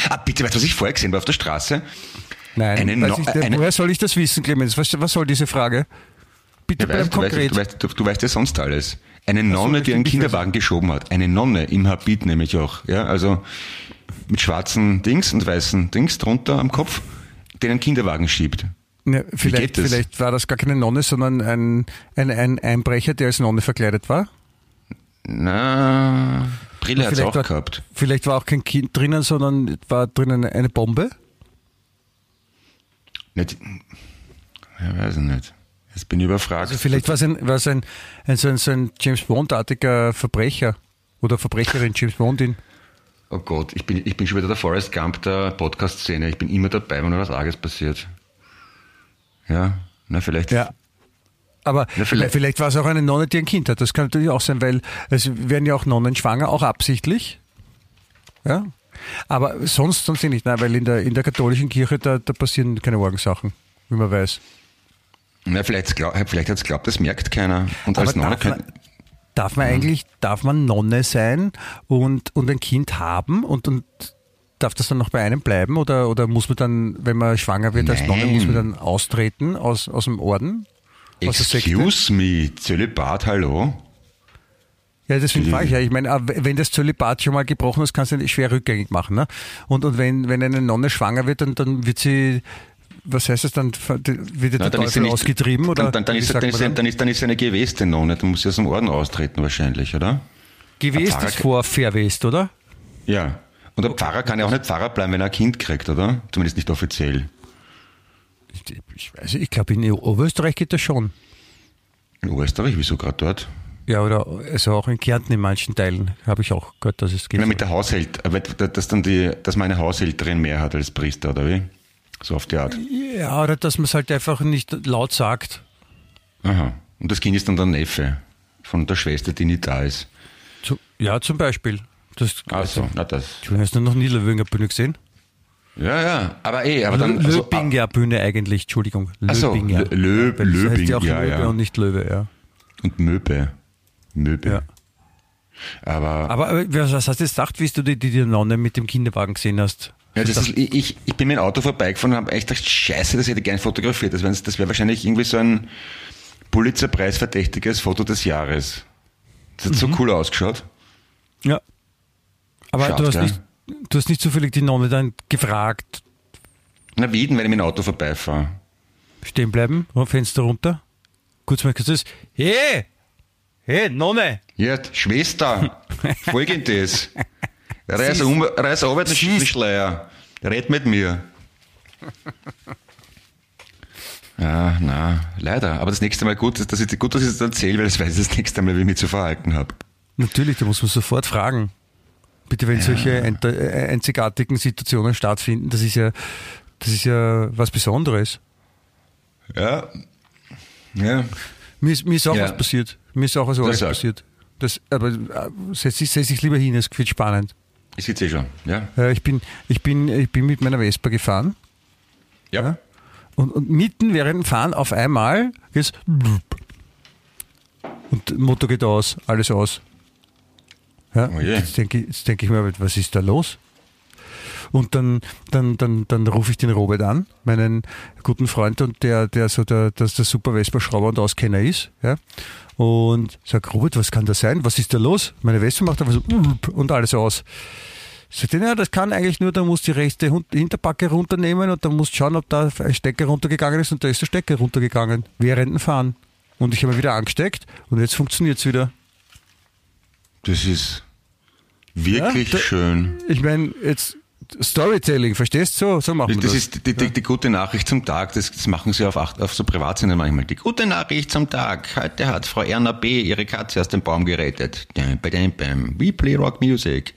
Speaker 2: Ah, bitte, weißt du, was ich vorher gesehen habe auf der Straße?
Speaker 4: Nein,
Speaker 2: Eine No-
Speaker 4: ich,
Speaker 2: eine-
Speaker 4: woher soll ich das wissen, Clemens? Was, was soll diese Frage? Bitte
Speaker 2: Ja,
Speaker 4: bleib
Speaker 2: weißt, du, weißt,
Speaker 4: konkret.
Speaker 2: du, weißt, du, weißt ja sonst alles. Eine Nonne, die einen Kinderwagen geschoben hat. Eine Nonne im Habit nämlich auch. Ja, also mit schwarzen Dings und weißen Dings drunter am Kopf, den einen Kinderwagen schiebt.
Speaker 4: Ne, vielleicht, vielleicht war das gar keine Nonne, sondern ein, ein, ein Einbrecher, der als Nonne verkleidet war.
Speaker 2: Na, Brille hat's
Speaker 4: vielleicht
Speaker 2: auch
Speaker 4: war,
Speaker 2: gehabt.
Speaker 4: Vielleicht war auch kein Kind drinnen, sondern war drinnen eine Bombe.
Speaker 2: Nicht, ja, weiß ich nicht. Jetzt bin ich überfragt.
Speaker 4: Also vielleicht war es ein, war es ein, ein, so ein, so ein James Bond-artiger Verbrecher oder Verbrecherin James Bondin.
Speaker 2: Oh Gott, ich bin, ich bin schon wieder der Forrest Gump der Podcast-Szene. Ich bin immer dabei, wenn was Arges passiert. Ja, na vielleicht.
Speaker 4: Ja. Aber
Speaker 2: Ja, vielleicht-
Speaker 4: vielleicht, war es auch eine Nonne, die ein Kind hat. Das kann natürlich auch sein, weil es werden ja auch Nonnen schwanger, auch absichtlich. Ja. Aber sonst, sonst nicht, nein, weil in der, in der katholischen Kirche, da, da passieren keine Orgensachen, wie man weiß.
Speaker 2: Na, vielleicht, vielleicht hat es glaubt, das merkt keiner. Und als
Speaker 4: Aber
Speaker 2: Nonne
Speaker 4: darf man, darf man eigentlich, darf man Nonne sein und, und ein Kind haben und, und darf das dann noch bei einem bleiben oder, oder muss man dann, wenn man schwanger wird als Nonne, muss man dann austreten aus, aus dem Orden?
Speaker 2: Excuse me, Zölibat, hallo?
Speaker 4: Ja, deswegen frage ich ja. Ich meine, aber wenn das Zölibat schon mal gebrochen ist, kannst du ja schwer rückgängig machen. Ne? Und, und wenn, wenn eine Nonne schwanger wird, dann, dann wird sie, was heißt das, dann wird der
Speaker 2: Na,
Speaker 4: Teufel ausgetrieben? Oder
Speaker 2: dann, dann, dann, ist, dann, ist, dann, ist, dann ist sie eine geweste Nonne, dann muss sie aus dem Orden austreten wahrscheinlich, oder?
Speaker 4: Gewest ist vor Verwest, oder?
Speaker 2: Ja. Und der Pfarrer kann ja auch nicht Pfarrer bleiben, wenn er ein Kind kriegt, oder? Zumindest nicht offiziell.
Speaker 4: Ich, weiß, ich glaube, in Oberösterreich geht das schon.
Speaker 2: In Österreich, wieso gerade dort?
Speaker 4: Ja, oder also auch in Kärnten in manchen Teilen habe ich auch gehört, dass es geht.
Speaker 2: Ja, mit der Haushalt, aber dass dann die, dass man eine Haushälterin mehr hat als Priester, oder wie? So auf die Art.
Speaker 4: Ja, oder dass man es halt einfach nicht laut sagt.
Speaker 2: Aha. Und das Kind ist dann der Neffe von der Schwester, die nicht da ist.
Speaker 4: Zu, ja, zum Beispiel. Das,
Speaker 2: Ach so, na das.
Speaker 4: Du hast du noch nie Löwinger Bühne gesehen?
Speaker 2: Ja, ja, aber eh, aber dann. also,
Speaker 4: Löbinger Bühne eigentlich, Entschuldigung.
Speaker 2: Ach so,
Speaker 4: Löbinger.
Speaker 2: Lö- Lö-
Speaker 4: Weil das heißt ja auch
Speaker 2: ja,
Speaker 4: Löwe
Speaker 2: ja.
Speaker 4: und nicht Löwe, ja.
Speaker 2: und Möbe. Möbe.
Speaker 4: Ja.
Speaker 2: Aber,
Speaker 4: Aber was hast du jetzt gedacht, wie du die, die, die Nonne mit dem Kinderwagen gesehen hast?
Speaker 2: ja, das ist, ich, ich bin mit dem Auto vorbeigefahren und habe echt gedacht, scheiße, das hätte ich gerne fotografiert. Das wäre das wär wahrscheinlich irgendwie so ein Pulitzerpreis verdächtiges Foto des Jahres. Das hat
Speaker 4: Mhm.
Speaker 2: so cool ausgeschaut.
Speaker 4: Ja. Aber
Speaker 2: Scharf,
Speaker 4: du, hast
Speaker 2: gell?
Speaker 4: nicht, du hast nicht zufällig die Nonne dann gefragt,
Speaker 2: Na, wie denn, wenn ich mit dem Auto vorbeifahre?
Speaker 4: stehen bleiben, Fenster runter, kurz mal kurz, hey, hey, Nonne,
Speaker 2: Ja, Schwester, *laughs* folgendes. Reiß, um, reiß runter den Schleier. Red mit mir. Ja, *laughs* na, leider. Aber das nächste Mal gut, dass ich, gut, dass ich das erzähle, weil das weiß ich das nächste Mal, wie ich mich zu verhalten habe.
Speaker 4: Natürlich, da muss man sofort fragen. Bitte, wenn solche ent- äh, einzigartigen Situationen stattfinden, das ist ja, das ist ja was Besonderes.
Speaker 2: Ja. Ja.
Speaker 4: Mir ist, mir ist auch
Speaker 2: Ja.
Speaker 4: was passiert. Mir ist auch was
Speaker 2: sag.
Speaker 4: passiert. Das, aber äh, setz dich, setz lieber hin, es wird spannend.
Speaker 2: Ich sitze eh schon. Ja.
Speaker 4: Äh, ich, bin, ich, bin, ich bin mit meiner Vespa gefahren
Speaker 2: Ja.
Speaker 4: und, und mitten während dem Fahren auf einmal geht's und Motor geht aus, alles aus. Ja,
Speaker 2: Oh je.
Speaker 4: jetzt denke ich, denk ich mir, was ist da los? Und dann, dann, dann, dann rufe ich den Robert an, meinen guten Freund, und der, der so der, dass der super Vespa-Schrauber und Auskenner ist. Ja? Und sag, Robert, was kann das sein? Was ist da los? Meine Vespa macht einfach so und alles aus. Sagt er, ja, das kann eigentlich nur, da musst du die rechte Hinterbacke runternehmen und dann musst du schauen, ob da ein Stecker runtergegangen ist und da ist der Stecker runtergegangen, während dem Fahren. Und ich habe wieder angesteckt und jetzt funktioniert es wieder.
Speaker 2: Das ist wirklich
Speaker 4: Ja, da-
Speaker 2: schön.
Speaker 4: Ich meine, jetzt Storytelling, verstehst du? So, so machen wir
Speaker 2: Das
Speaker 4: das.
Speaker 2: ist die, die, die gute Nachricht zum Tag, das, das machen sie auf, acht- auf so Privatsender manchmal. Die gute Nachricht zum Tag. Heute hat Frau Erna B. ihre Katze aus dem Baum gerettet. We play rock music.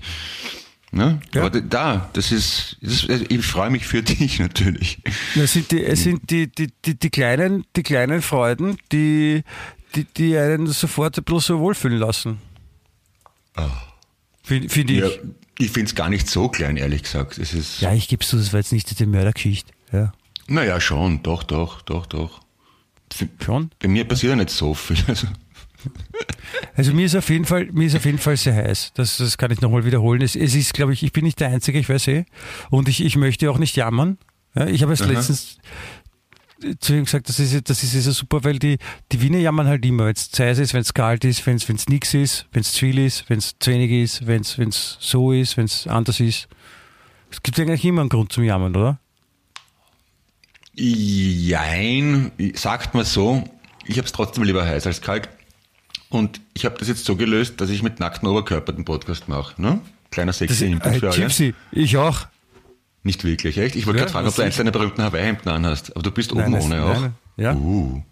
Speaker 2: Ne?
Speaker 4: Ja.
Speaker 2: Aber da, das ist, das ist, ich freue mich für *laughs* dich natürlich.
Speaker 4: Das sind die, es sind die, die, die, die, kleinen, die kleinen Freuden, die, die, die einen sofort ein bisschen so wohlfühlen lassen. Finde find ich.
Speaker 2: Ja,
Speaker 4: Ja,
Speaker 2: ich finde es gar nicht so klein, ehrlich gesagt. Es ist,
Speaker 4: ich gebe zu, das war jetzt nicht diese Mördergeschichte. Ja,
Speaker 2: naja, schon, doch, doch, doch, doch.
Speaker 4: Schon.
Speaker 2: Bei mir passiert ja nicht so viel. Also, *laughs*
Speaker 4: Also mir ist auf jeden Fall, mir ist auf jeden Fall sehr heiß. Das, das kann ich nochmal wiederholen. Es, es ist, glaube ich, ich bin nicht der Einzige, ich weiß eh. Und ich, ich möchte auch nicht jammern. Ja, ich habe es letztens zu ihm gesagt, das ist, das ist so super, weil die, die Wiener jammern halt immer, wenn es zu heiß ist, wenn es kalt ist, wenn es nichts ist, wenn es zu viel ist, wenn es zu wenig ist, wenn es so ist, wenn es anders ist. Es gibt eigentlich immer einen Grund zum Jammern, oder?
Speaker 2: Jein, sagt man so. Ich habe es trotzdem lieber heiß als kalt. Und ich habe das jetzt so gelöst, dass ich mit nacktem Oberkörper den Podcast mache. Ne? Kleiner sexy Input
Speaker 4: äh,
Speaker 2: für alle.
Speaker 4: Gypsy, ich auch.
Speaker 2: Nicht wirklich, echt? Ich wollte
Speaker 4: Ja,
Speaker 2: gerade fragen, ob du eins deiner berühmten Hawaii-Hemden anhast. Aber du bist oben
Speaker 4: Nein,
Speaker 2: ohne auch.
Speaker 4: nein, ja.
Speaker 2: Uh.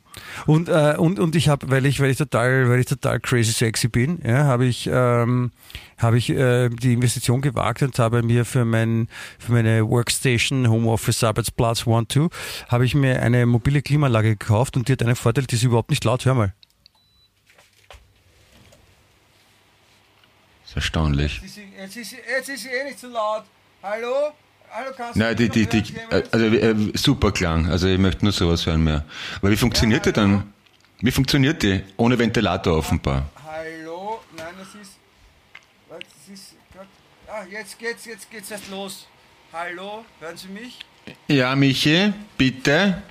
Speaker 4: Und, äh, und, und ich habe, weil ich, weil ich total, weil ich total crazy sexy bin, ja, habe ich, ähm, habe ich äh, die Investition gewagt und habe mir für mein, für meine Workstation, Homeoffice, Arbeitsplatz One Two, habe ich mir eine mobile Klimaanlage gekauft und die hat einen Vorteil, die ist überhaupt nicht laut. Hör mal.
Speaker 2: Das ist erstaunlich.
Speaker 4: Jetzt ist, jetzt ist sie eh nicht so laut. Hallo?
Speaker 2: Nein, die, die, die, äh, also äh, super Klang. Also ich möchte nur sowas hören mehr. Aber wie funktioniert die dann? Wie funktioniert die? Ohne Ventilator offenbar.
Speaker 4: Hallo? Nein, das ist. Das ist. Ah, jetzt geht's, jetzt geht's erst los. Hallo? Hören Sie mich?
Speaker 2: Ja, Michi, bitte.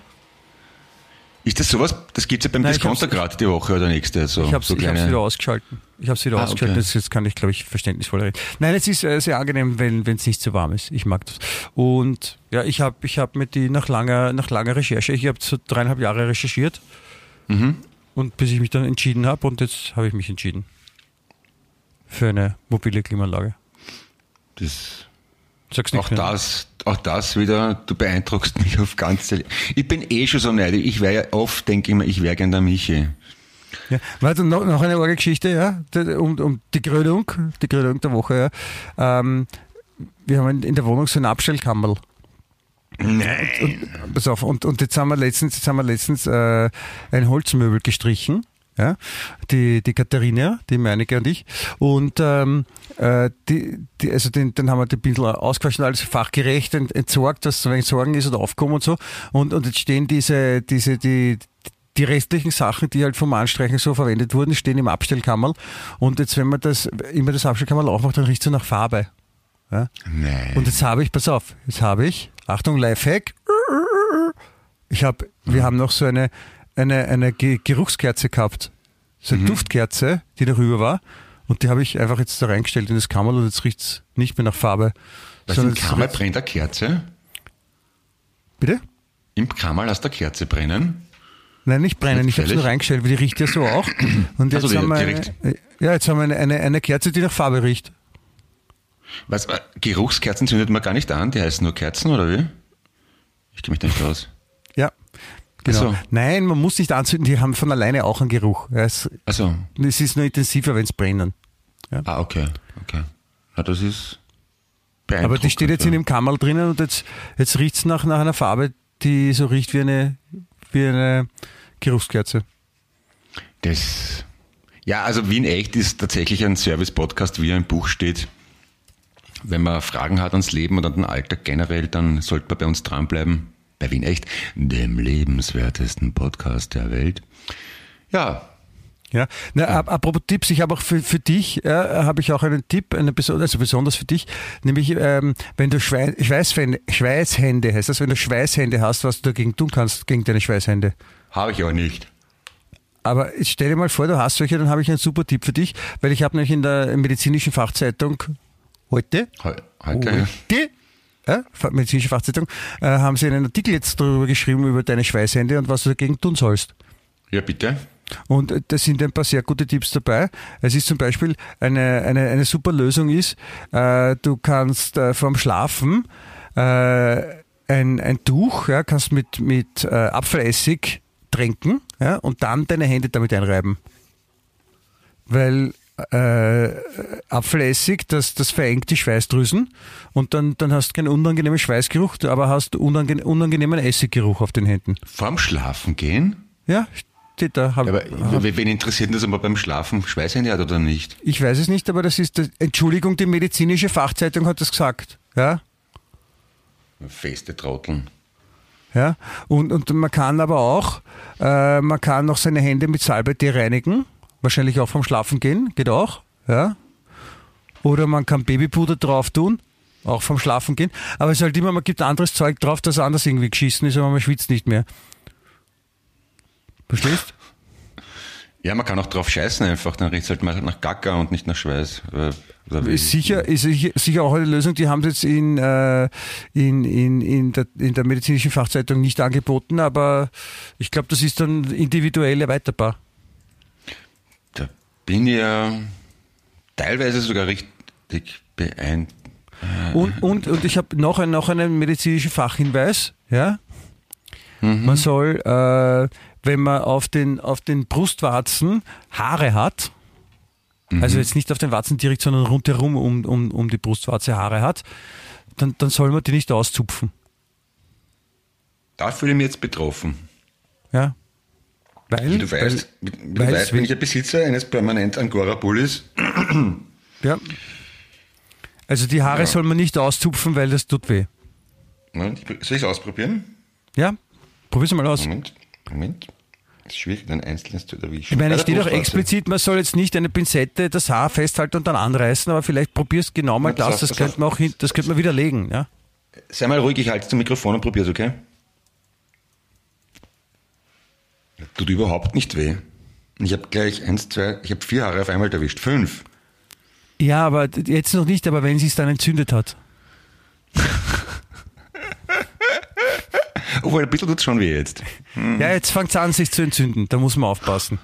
Speaker 2: Ist das sowas? Das gibt's ja beim
Speaker 4: Nein,
Speaker 2: Discounter gerade die Woche oder nächste. So,
Speaker 4: Ich habe es
Speaker 2: so
Speaker 4: wieder ausgeschalten. Ich habe es wieder
Speaker 2: Ah,
Speaker 4: ausgeschaltet.
Speaker 2: okay.
Speaker 4: Jetzt, jetzt kann ich, glaube ich, verständnisvoll reden. Nein, es ist äh, sehr angenehm, wenn es nicht so warm ist. Ich mag das. Und ja, ich habe ich hab mit die nach langer, nach langer Recherche, ich habe so dreieinhalb Jahre recherchiert.
Speaker 2: Mhm.
Speaker 4: Und bis ich mich dann entschieden habe und jetzt habe ich mich entschieden. Für eine mobile Klimaanlage.
Speaker 2: Das,
Speaker 4: Sag's nicht
Speaker 2: auch
Speaker 4: mehr.
Speaker 2: das, auch das wieder, du beeindruckst mich auf ganze. Ich bin eh schon so neidisch. Ich wäre ja oft, denke ich mir, ich wäre gern der Michi.
Speaker 4: Ja, warte, noch, noch eine arge Geschichte, ja, um, um die Krönung, die Krönung der Woche, ja. Ähm, wir haben in der Wohnung so eine Abstellkammerl.
Speaker 2: Nein.
Speaker 4: Pass auf, und, und jetzt haben wir letztens, jetzt haben wir letztens äh, ein Holzmöbel gestrichen. Ja, die, die Katharina, die Meinecke und ich. Und ähm, äh, die, die, also den, den haben wir ein bisschen ausgewaschen, alles fachgerecht ent, entsorgt, dass wenn Sorgen ist oder aufkommen und so. Und, und jetzt stehen diese, diese, die, die restlichen Sachen, die halt vom Anstreichen so verwendet wurden, stehen im Abstellkammerl. Und jetzt, wenn man das, immer das Abstellkammerl aufmacht, dann riecht es so nach Farbe. Ja?
Speaker 2: Nein.
Speaker 4: Und jetzt habe ich, pass auf, jetzt habe ich, Achtung, Lifehack. Ich habe, wir haben noch so eine, eine, eine Ge- Geruchskerze gehabt. So eine Duftkerze, die darüber war. Und die habe ich einfach jetzt da reingestellt in das Kammerl und jetzt riecht es nicht mehr nach Farbe.
Speaker 2: Was im
Speaker 4: es
Speaker 2: Kammer
Speaker 4: riecht-
Speaker 2: brennt eine Kerze?
Speaker 4: Bitte?
Speaker 2: Im Kammer lässt eine Kerze brennen?
Speaker 4: Nein, nicht brennen.
Speaker 2: Nicht
Speaker 4: Ich habe es nur reingestellt, weil die riecht ja so auch. Und jetzt
Speaker 2: Also
Speaker 4: haben wir
Speaker 2: direkt.
Speaker 4: eine, ja, jetzt haben wir eine, eine, eine Kerze, die nach Farbe riecht.
Speaker 2: Was, äh, Geruchskerzen zündet man gar nicht an, die heißen nur Kerzen, oder wie? Ich kenne mich da nicht aus.
Speaker 4: Ja. Genau.
Speaker 2: So.
Speaker 4: Nein, man muss nicht anzünden, die haben von alleine auch einen Geruch. Ja, Es,
Speaker 2: Also,
Speaker 4: es ist nur intensiver, wenn es brennen.
Speaker 2: ah, okay, okay. Na, das ist,
Speaker 4: Aber die steht jetzt in dem Kammerl drinnen und jetzt, jetzt riecht es nach, nach einer Farbe, die so riecht wie eine, wie eine Geruchskerze.
Speaker 2: Das, ja, also Wien Echt ist tatsächlich ein Service-Podcast, wie er im Buch steht. Wenn man Fragen hat ans Leben und an den Alltag generell, dann sollte man bei uns dranbleiben. Bei Wien Echt, dem lebenswertesten Podcast der Welt. Ja,
Speaker 4: ja, Na, ap- apropos Tipps, ich habe auch für, für dich, ja, habe ich auch einen Tipp, eine also besonders für dich, nämlich ähm, wenn du Schwei Schweißhände, Schweißhände heißt das, wenn du Schweißhände hast, was du dagegen tun kannst, gegen deine Schweißhände.
Speaker 2: habe ich auch nicht.
Speaker 4: Aber stell dir mal vor, du hast solche, dann habe ich einen super Tipp für dich, weil ich habe nämlich in der medizinischen Fachzeitung heute,
Speaker 2: Heu- Heute, ja.
Speaker 4: heute ja, Fa- medizinische Fachzeitung, äh, haben sie einen Artikel jetzt darüber geschrieben, über deine Schweißhände und was du dagegen tun sollst.
Speaker 2: ja, bitte.
Speaker 4: Und äh, da sind ein paar sehr gute Tipps dabei. Es ist zum Beispiel eine, eine, eine super Lösung ist, äh, du kannst äh, vorm Schlafen äh, ein, ein Tuch, ja, kannst mit, mit äh, Apfelessig tränken ja, und dann deine Hände damit einreiben. Weil äh, Apfelessig, das, das verengt die Schweißdrüsen und dann, dann hast du keinen unangenehmen Schweißgeruch, aber hast unange unangenehmen Essiggeruch auf den Händen.
Speaker 2: Vorm Schlafen gehen?
Speaker 4: Ja, steht da. Hab,
Speaker 2: Aber wen interessiert das, ob man beim Schlafen Schweißhände hat oder nicht?
Speaker 4: Ich weiß es nicht, aber das ist, das, Entschuldigung, die medizinische Fachzeitung hat das gesagt. Ja,
Speaker 2: Feste Trotteln.
Speaker 4: ja. Und, und man kann aber auch, äh, man kann auch seine Hände mit Salbeitee reinigen. Wahrscheinlich auch vom Schlafen gehen, geht auch. Ja. Oder man kann Babypuder drauf tun, auch vom Schlafen gehen. Aber es ist halt immer, man gibt anderes Zeug drauf, das anders irgendwie geschissen ist, aber man schwitzt nicht mehr. Verstehst?
Speaker 2: Ja, man kann auch drauf scheißen einfach, dann riecht es halt mal nach Gacker und nicht nach Schweiß. Wie-
Speaker 4: Ist sicher, ist sicher auch eine Lösung, die haben sie jetzt in, äh, in, in, in, der, in der medizinischen Fachzeitung nicht angeboten, aber ich glaube, das ist dann individuell erweiterbar.
Speaker 2: Bin ja teilweise sogar richtig beeindruckt.
Speaker 4: Und, und, und ich habe noch, ein, noch einen medizinischen Fachhinweis. Ja? Man soll, äh, wenn man auf den, auf den Brustwarzen Haare hat, also jetzt nicht auf den Warzen direkt, sondern rundherum um, um, um die Brustwarze Haare hat, dann, dann soll man die nicht auszupfen.
Speaker 2: Da fühle ich mich jetzt betroffen.
Speaker 4: Ja? Weil,
Speaker 2: Wie du weißt, wie, wie du
Speaker 4: weil
Speaker 2: weißt bin ich ja Besitzer eines permanent Angora Bullis. *clears throat*
Speaker 4: Ja. Also die Haare
Speaker 2: Ja.
Speaker 4: soll man nicht auszupfen, weil das tut weh.
Speaker 2: Soll ich es ausprobieren?
Speaker 4: Ja? Probier's mal aus.
Speaker 2: Moment, Moment. Es ist schwierig, ein einzelnes zu erwischen.
Speaker 4: Ich meine, es steht auch explizit, man soll jetzt nicht eine Pinzette das Haar festhalten und dann anreißen, aber vielleicht probier's genau mal
Speaker 2: Ja,
Speaker 4: das,
Speaker 2: auf,
Speaker 4: das
Speaker 2: pass
Speaker 4: könnte man auch hin, das könnte man widerlegen, ja?
Speaker 2: Sei mal ruhig, ich halte zum Mikrofon und probier's, okay? Tut überhaupt nicht weh. Ich habe gleich eins, zwei, ich habe vier Haare auf einmal erwischt. Fünf.
Speaker 4: Ja, aber jetzt noch nicht, aber wenn sie es dann entzündet hat. *laughs*
Speaker 2: Obwohl, ein bisschen tut's schon weh jetzt.
Speaker 4: Ja, jetzt fängt es an, sich zu entzünden. Da muss man aufpassen.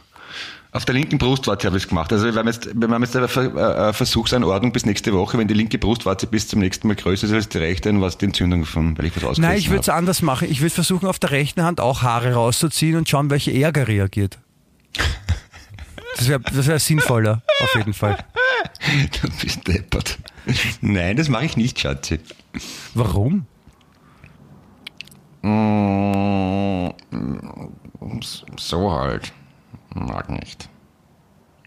Speaker 2: Auf der linken Brustwarze habe ich es gemacht. Also wir haben jetzt, wir haben jetzt eine äh, Versuchsanordnung bis nächste Woche. Wenn die linke Brustwarze bis zum nächsten Mal größer ist als die rechte, dann war es die Entzündung von, weil ich was ausgerissen
Speaker 4: Nein, ich würde es anders machen. Ich würde versuchen, auf der rechten Hand auch Haare rauszuziehen und schauen, welche Ärger reagiert. Das wäre das wär sinnvoller, auf jeden Fall. *laughs*
Speaker 2: Du bist deppert. Nein, das mache ich nicht, Schatzi.
Speaker 4: Warum?
Speaker 2: Mm, So halt. Mag nicht.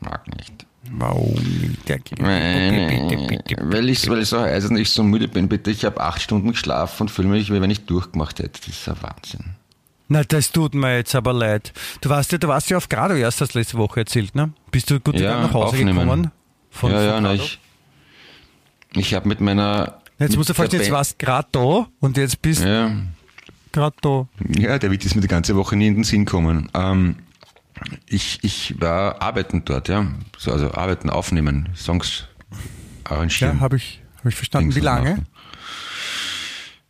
Speaker 2: Mag nicht.
Speaker 4: Warum nicht? Bitte, bitte, bitte.
Speaker 2: Weil ich, weil ich so heiß und ich so müde bin, bitte, ich habe acht Stunden geschlafen und fühle mich, wie wenn ich durchgemacht hätte. Das ist ein Wahnsinn.
Speaker 4: Na, das tut mir jetzt aber leid. Du warst ja, du warst ja auf Grado erst, du letzte Woche erzählt, ne? Bist du gut
Speaker 2: Ja,
Speaker 4: nach Hause
Speaker 2: aufnehmen.
Speaker 4: gekommen? Von,
Speaker 2: ja,
Speaker 4: von
Speaker 2: ja, na, ich, ich habe mit meiner...
Speaker 4: Jetzt
Speaker 2: mit
Speaker 4: musst du vorstellen, jetzt warst gerade da und jetzt bist du
Speaker 2: Ja,
Speaker 4: gerade da.
Speaker 2: ja, der Witz ist mir die ganze Woche nie in den Sinn gekommen. Ähm, ich, ich war arbeiten dort, ja. So, also arbeiten, aufnehmen, Songs arrangieren.
Speaker 4: Ja, habe ich, hab ich verstanden. Wie lange?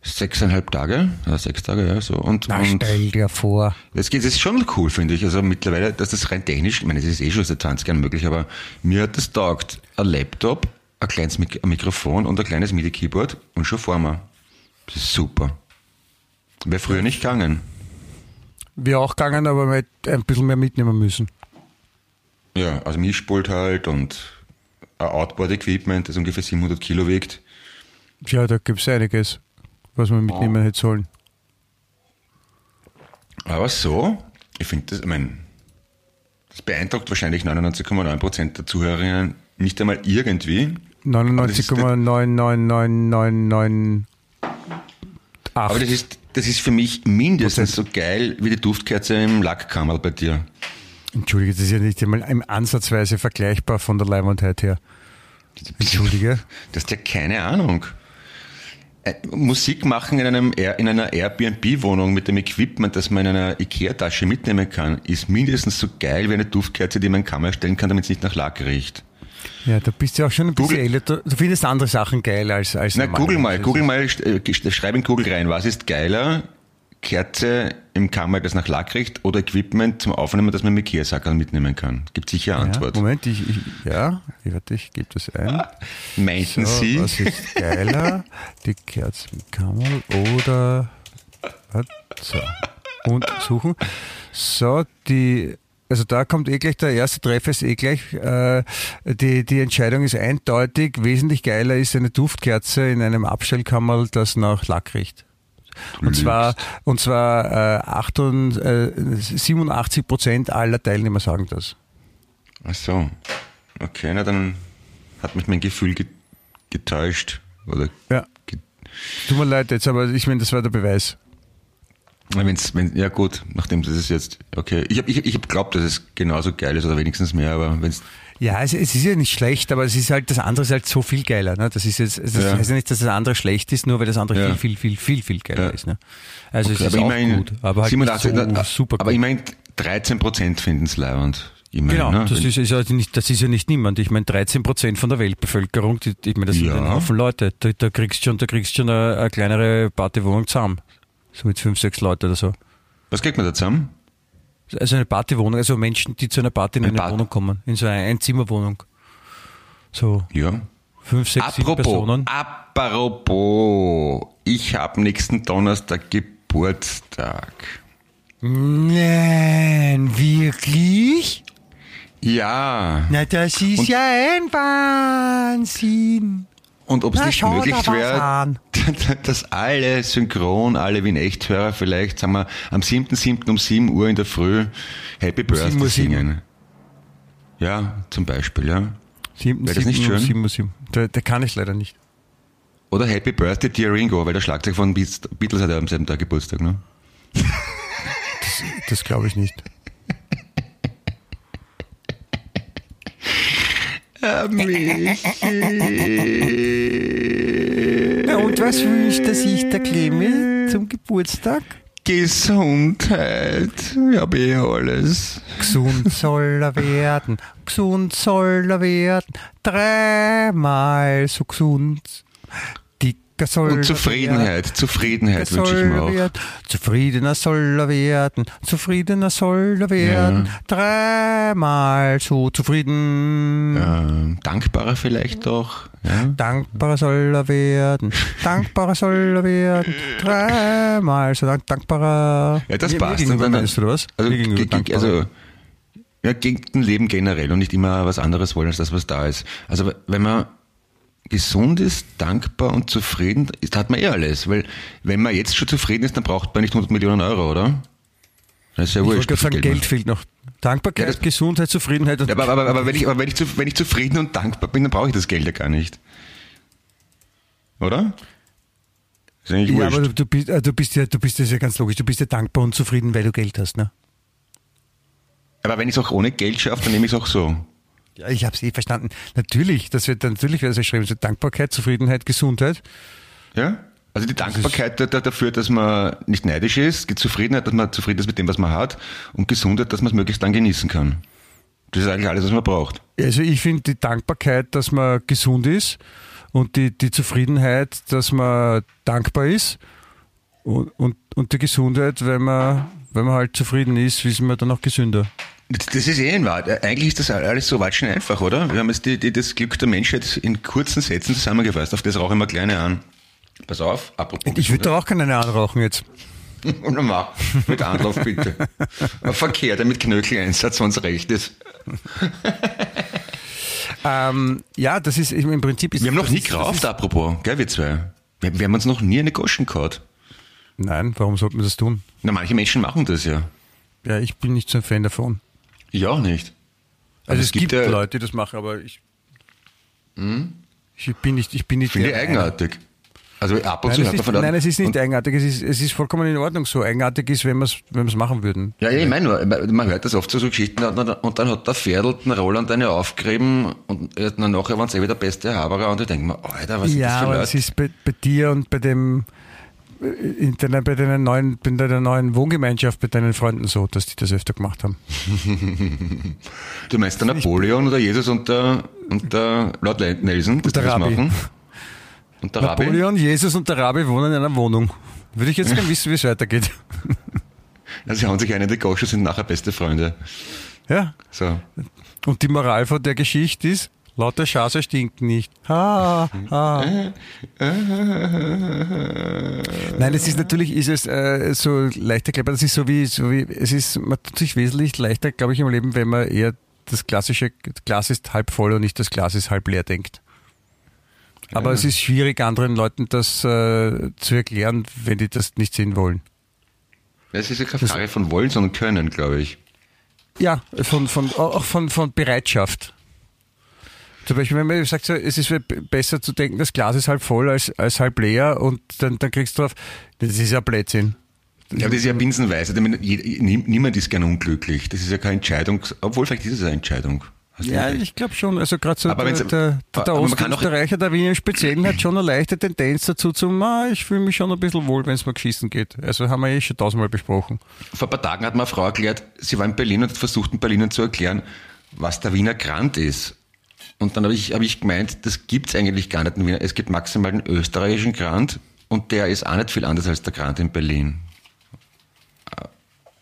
Speaker 2: Sechseinhalb Tage, oder sechs Tage, ja, so. Und,
Speaker 4: Na,
Speaker 2: und
Speaker 4: stell dir vor.
Speaker 2: das geht, das ist schon cool, finde ich. Also mittlerweile, dass das rein technisch, ich meine, das ist eh schon seit 20 Jahren möglich, aber mir hat das taugt. Ein Laptop, ein kleines Mik ein Mikrofon und ein kleines MIDI-Keyboard und schon vor mir. Das ist super. Wäre früher nicht gegangen.
Speaker 4: Wir auch gegangen, aber wir hätten ein bisschen mehr mitnehmen müssen.
Speaker 2: Ja, also Mischpult halt und ein Outboard-Equipment, das ungefähr 700 Kilo wiegt.
Speaker 4: Ja, da gibt es einiges, was man mitnehmen hätte sollen.
Speaker 2: Aber so, ich finde das, ich meine, das beeindruckt wahrscheinlich 99,9% der Zuhörerinnen nicht einmal irgendwie. Aber das ist der-
Speaker 4: 99,99998.
Speaker 2: Aber das ist, das ist für mich mindestens so geil wie die Duftkerze im Lackkammerl bei dir.
Speaker 4: Entschuldige, das ist ja nicht einmal im Ansatzweise vergleichbar von der Leimundheit her. Entschuldige.
Speaker 2: Das ist ja keine Ahnung. Äh, Musik machen in, einem, in einer Airbnb-Wohnung mit dem Equipment, das man in einer Ikea-Tasche mitnehmen kann, ist mindestens so geil wie eine Duftkerze, die man in Kammer stellen kann, damit es nicht nach Lack riecht.
Speaker 4: Ja, da bist du auch schon ein bisschen
Speaker 2: Google-
Speaker 4: älter. Du, findest andere Sachen geil als, als
Speaker 2: Na, google mal, google mal, äh, schreib in Google rein, was ist geiler? Kerze im Kammer, das nach Lack riecht, oder Equipment zum Aufnehmen, das man mit Ikea-Sackerl mitnehmen kann? Gibt sicher eine
Speaker 4: Ja,
Speaker 2: Antwort.
Speaker 4: Moment, ich, ich, ja, ich, warte, ich gebe das ein. *laughs*
Speaker 2: Meinten
Speaker 4: So,
Speaker 2: Sie?
Speaker 4: was ist geiler? Die Kerzenkammer oder warte, so. und suchen. So, die also da kommt eh gleich der erste Treffer ist eh gleich äh, die die Entscheidung ist eindeutig. Wesentlich geiler ist eine Duftkerze in einem Abstellkammerl, das nach Lack riecht. Und zwar und zwar äh, 88, äh, 87 Prozent aller Teilnehmer sagen das.
Speaker 2: Ach so. Okay, na dann hat mich mein Gefühl ge getäuscht. Oder
Speaker 4: Ja. Tut mir leid jetzt, aber ich meine, das war der Beweis.
Speaker 2: Wenn's, wenn, ja gut, nachdem das ist jetzt, okay. Ich habe ich, ich hab geglaubt, dass es genauso geil ist oder wenigstens mehr, aber wenn's,
Speaker 4: Ja, es, es ist ja nicht schlecht, aber es ist halt, das andere ist halt so viel geiler. Ne? Das ist jetzt, das
Speaker 2: Ja.
Speaker 4: heißt ja nicht, dass das andere schlecht ist, nur weil das andere
Speaker 2: Ja.
Speaker 4: viel, viel, viel, viel, viel geiler
Speaker 2: Ja.
Speaker 4: ist. Ne? Also es
Speaker 2: aber
Speaker 4: ist auch
Speaker 2: immerhin
Speaker 4: gut, aber halt
Speaker 2: 87,
Speaker 4: nicht so
Speaker 2: na,
Speaker 4: super
Speaker 2: aber
Speaker 4: gut.
Speaker 2: immerhin 13 Prozent finden es leibend. Immerhin,
Speaker 4: Genau,
Speaker 2: ne?
Speaker 4: das
Speaker 2: Wenn-
Speaker 4: ist, ist ja nicht, das ist ja nicht niemand. Ich meine, 13 Prozent von der Weltbevölkerung, die, ich meine, das
Speaker 2: Ja.
Speaker 4: sind ein Haufen Leute. Da, da kriegst schon, da kriegst schon eine, eine kleinere Partywohnung zusammen. So mit fünf, sechs Leute oder so.
Speaker 2: Was kriegt man da zusammen?
Speaker 4: Also eine Partywohnung, also Menschen, die zu einer Party in
Speaker 2: Ein
Speaker 4: eine
Speaker 2: Part-
Speaker 4: Wohnung kommen, in so eine Einzimmerwohnung. So
Speaker 2: Ja.
Speaker 4: fünf, sechs, sieben
Speaker 2: Apropos,
Speaker 4: Personen.
Speaker 2: apropos, ich habe nächsten Donnerstag Geburtstag.
Speaker 4: Nein, wirklich?
Speaker 2: Ja.
Speaker 4: Na, das ist
Speaker 2: Und-
Speaker 4: ja ein Wahnsinn.
Speaker 2: Und ob es nicht
Speaker 4: schau
Speaker 2: möglich
Speaker 4: da
Speaker 2: wäre, *laughs* dass alle synchron, alle wie ein Echthörer vielleicht, sagen wir, am 7.7. um 7 Uhr in der Früh Happy Birthday
Speaker 4: 7 sieben.
Speaker 2: singen. Ja, zum Beispiel, ja.
Speaker 4: Sieben,
Speaker 2: Wäre das nicht schön?
Speaker 4: Sieben, sieben. Der, der kann ich leider nicht.
Speaker 2: Oder Happy Birthday Dear Ringo, weil der Schlagzeug von Beatles hat ja am selben Tag Geburtstag, ne?
Speaker 4: Das glaube ich nicht. Ja, und was wünscht er sich der Clemens zum Geburtstag?
Speaker 2: Gesundheit, ich habe eh alles.
Speaker 4: Gesund soll er werden, gesund soll er werden, dreimal so gesund.
Speaker 2: Und Zufriedenheit, Zufriedenheit
Speaker 4: werden,
Speaker 2: wünsche ich mir auch.
Speaker 4: werden, Zufriedener soll er werden, zufriedener soll er werden, dreimal so zufrieden.
Speaker 2: Ähm, dankbarer vielleicht doch. Ja?
Speaker 4: Dankbarer soll er werden, dankbarer soll er werden, dreimal so dank, dankbarer.
Speaker 2: Ja, das
Speaker 4: Mir- mir
Speaker 2: passt. Und dann-
Speaker 4: meinst du, was?
Speaker 2: Also,
Speaker 4: Mir
Speaker 2: also ja, gegen ein Leben generell und nicht immer was anderes wollen als das, was da ist. Also wenn man gesund ist, dankbar und zufrieden ist, hat man eh alles. Weil wenn man jetzt schon zufrieden ist, dann braucht man nicht 100 Millionen Euro, oder? Das ist ja
Speaker 4: ich wollte
Speaker 2: wurscht.
Speaker 4: gerade sagen, Geld
Speaker 2: man-
Speaker 4: fehlt noch. Dankbarkeit,
Speaker 2: Ja, das-
Speaker 4: Gesundheit, Zufriedenheit und
Speaker 2: Ja, aber, aber, aber, wenn, ich, aber wenn, ich zu, wenn ich zufrieden und dankbar bin, dann brauche ich das Geld ja gar nicht. Oder? Ist eigentlich
Speaker 4: Ja,
Speaker 2: wurscht.
Speaker 4: aber du, bist, äh, du bist ja, du bist das ja ganz logisch. Du bist ja dankbar und zufrieden, weil du Geld hast, ne?
Speaker 2: aber wenn ich es auch ohne Geld schaffe, dann nehme ich es auch so.
Speaker 4: Ja, ich habe es eh verstanden. Natürlich, das wird natürlich wird das geschrieben. So Dankbarkeit, Zufriedenheit, Gesundheit.
Speaker 2: Ja? Also die Dankbarkeit da- da- dafür, dass man nicht neidisch ist, die Zufriedenheit, dass man zufrieden ist mit dem, was man hat und Gesundheit, dass man es möglichst dann genießen kann. Das ist eigentlich alles, was man braucht.
Speaker 4: Also ich finde die Dankbarkeit, dass man gesund ist und die, die Zufriedenheit, dass man dankbar ist und, und, und die Gesundheit, wenn man, wenn man halt zufrieden ist, ist man dann auch gesünder.
Speaker 2: Das ist eh in Wahrheit. Eigentlich ist das alles so watschen einfach, oder? Wir haben jetzt die, die, das Glück der Menschheit in kurzen Sätzen zusammengefasst. Auf das rauche ich mal kleine an. Pass auf, apropos
Speaker 4: Ich würde da auch keine anrauchen jetzt. *laughs*
Speaker 2: Und dann mach. Mit Anlauf bitte. *laughs* Verkehr, der mit Knöcheleinsatz, wenn es recht ist. *laughs*
Speaker 4: Ähm, ja, das ist im Prinzip. Ist,
Speaker 2: Wir haben noch nie gerauft, apropos, gell, wir zwei. Wir, wir haben uns noch nie eine Goschen gehabt.
Speaker 4: Nein, warum sollte man das tun?
Speaker 2: Na, manche Menschen machen das ja.
Speaker 4: Ja, ich bin nicht so ein Fan davon.
Speaker 2: Ich auch nicht.
Speaker 4: Also
Speaker 2: Aber
Speaker 4: es, gibt,
Speaker 2: ja,
Speaker 4: Leute, die das machen, aber ich. Ich bin nicht, ich bin nicht.
Speaker 2: Finde eigenartig. Also ab und
Speaker 4: Nein,
Speaker 2: zu
Speaker 4: es
Speaker 2: hört man
Speaker 4: ist,
Speaker 2: von
Speaker 4: nein, es ist nicht eigenartig. Es ist, es ist vollkommen in Ordnung so. Eigenartig ist, wenn wir es wenn wir's machen würden.
Speaker 2: Ja, ich meine nur, man hört das oft so, so Geschichten und dann- hat der Pferdl den Roland eine aufgerieben und dann nachher waren sie eh wieder der beste Haberer und ich denke mir, Alter, was sind das
Speaker 4: Ja,
Speaker 2: für
Speaker 4: aber
Speaker 2: Leute?
Speaker 4: es ist bei, bei dir und bei dem in deiner, bei deiner neuen, bei deiner neuen Wohngemeinschaft, bei deinen Freunden so, dass die das öfter gemacht haben. *laughs*
Speaker 2: Du meinst der Napoleon oder Jesus und der, und der Lord Nelson, dass
Speaker 4: der
Speaker 2: die das
Speaker 4: Rabbi.
Speaker 2: machen? Und der Rabbi?
Speaker 4: Napoleon, Jesus und der Rabbi wohnen in einer Wohnung. Würde ich jetzt gerne wissen, wie es weitergeht. *laughs*
Speaker 2: Ja, sie hauen sich eine in die Gosche, sind nachher beste Freunde.
Speaker 4: Ja.
Speaker 2: So.
Speaker 4: Und die Moral von der Geschichte ist, lauter Schase stinkt nicht. Ha, ha. Nein, es ist natürlich, ist es äh, so leichter erklärbar, das ist so wie, so wie, es ist, man tut sich wesentlich leichter, glaube ich, im Leben, wenn man eher das klassische, Glas ist halb voll und nicht das Glas ist halb leer denkt. Aber es ist schwierig, anderen Leuten das äh, zu erklären, wenn die das nicht sehen wollen.
Speaker 2: Es ist ja keine Frage von Wollen, sondern Können, glaube ich.
Speaker 4: Ja, von, von, auch von, von Bereitschaft. Zum Beispiel, wenn man sagt, so, es ist besser zu denken, das Glas ist halb voll als, als halb leer und dann, dann kriegst du drauf, das ist ja Blödsinn.
Speaker 2: Ja, aber das ist ja nie- Niemand ist gern unglücklich. Das ist ja keine Entscheidung, obwohl vielleicht ist es eine Entscheidung. Hast
Speaker 4: Ja, ich glaube schon. Also gerade so
Speaker 2: Aber
Speaker 4: der, der, der, der der Wiener im Speziellen, hat schon eine leichte Tendenz dazu zu, ah, ich fühle mich schon ein bisschen wohl, wenn es mal geschissen geht. Also haben wir eh schon tausendmal besprochen.
Speaker 2: Vor ein paar Tagen hat mir eine Frau erklärt, sie war in Berlin und hat versucht, in Berlinern zu erklären, was der Wiener Grant ist. Und dann habe ich, hab ich gemeint, das gibt's eigentlich gar nicht in Wiener. Es gibt maximal den österreichischen Grant und der ist auch nicht viel anders als der Grant in Berlin. Äh,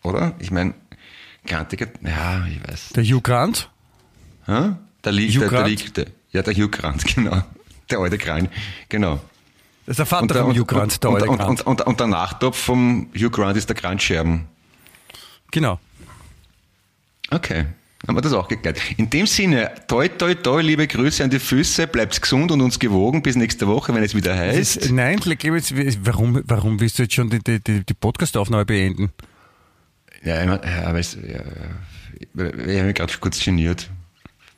Speaker 2: Oder? Ich meine, Grantiger, ja, ich weiß.
Speaker 4: Der Hugh Grant,
Speaker 2: Hä? Da liegt
Speaker 4: Hugh
Speaker 2: der,
Speaker 4: Grant?
Speaker 2: liegt der, ja, der Hugh Grant, *laughs* genau. Der alte Kran, genau.
Speaker 4: das ist der Vater von Hugh Grant, der
Speaker 2: und,
Speaker 4: alte
Speaker 2: und,
Speaker 4: Grant.
Speaker 2: und, und, und der Nachtopf vom Hugh Grant ist der Grant Scherben.
Speaker 4: genau.
Speaker 2: Okay, haben wir das auch geklärt. In dem Sinne, toi, toi, toi, liebe Grüße an die Füße, bleibt gesund und uns gewogen bis nächste Woche, wenn es wieder heißt.
Speaker 4: ist, nein, Clemens, warum, warum willst du jetzt schon die, die, die, Podcast-Aufnahme beenden?
Speaker 2: Ja, aber es, ja, ich habe mich gerade kurz geniert,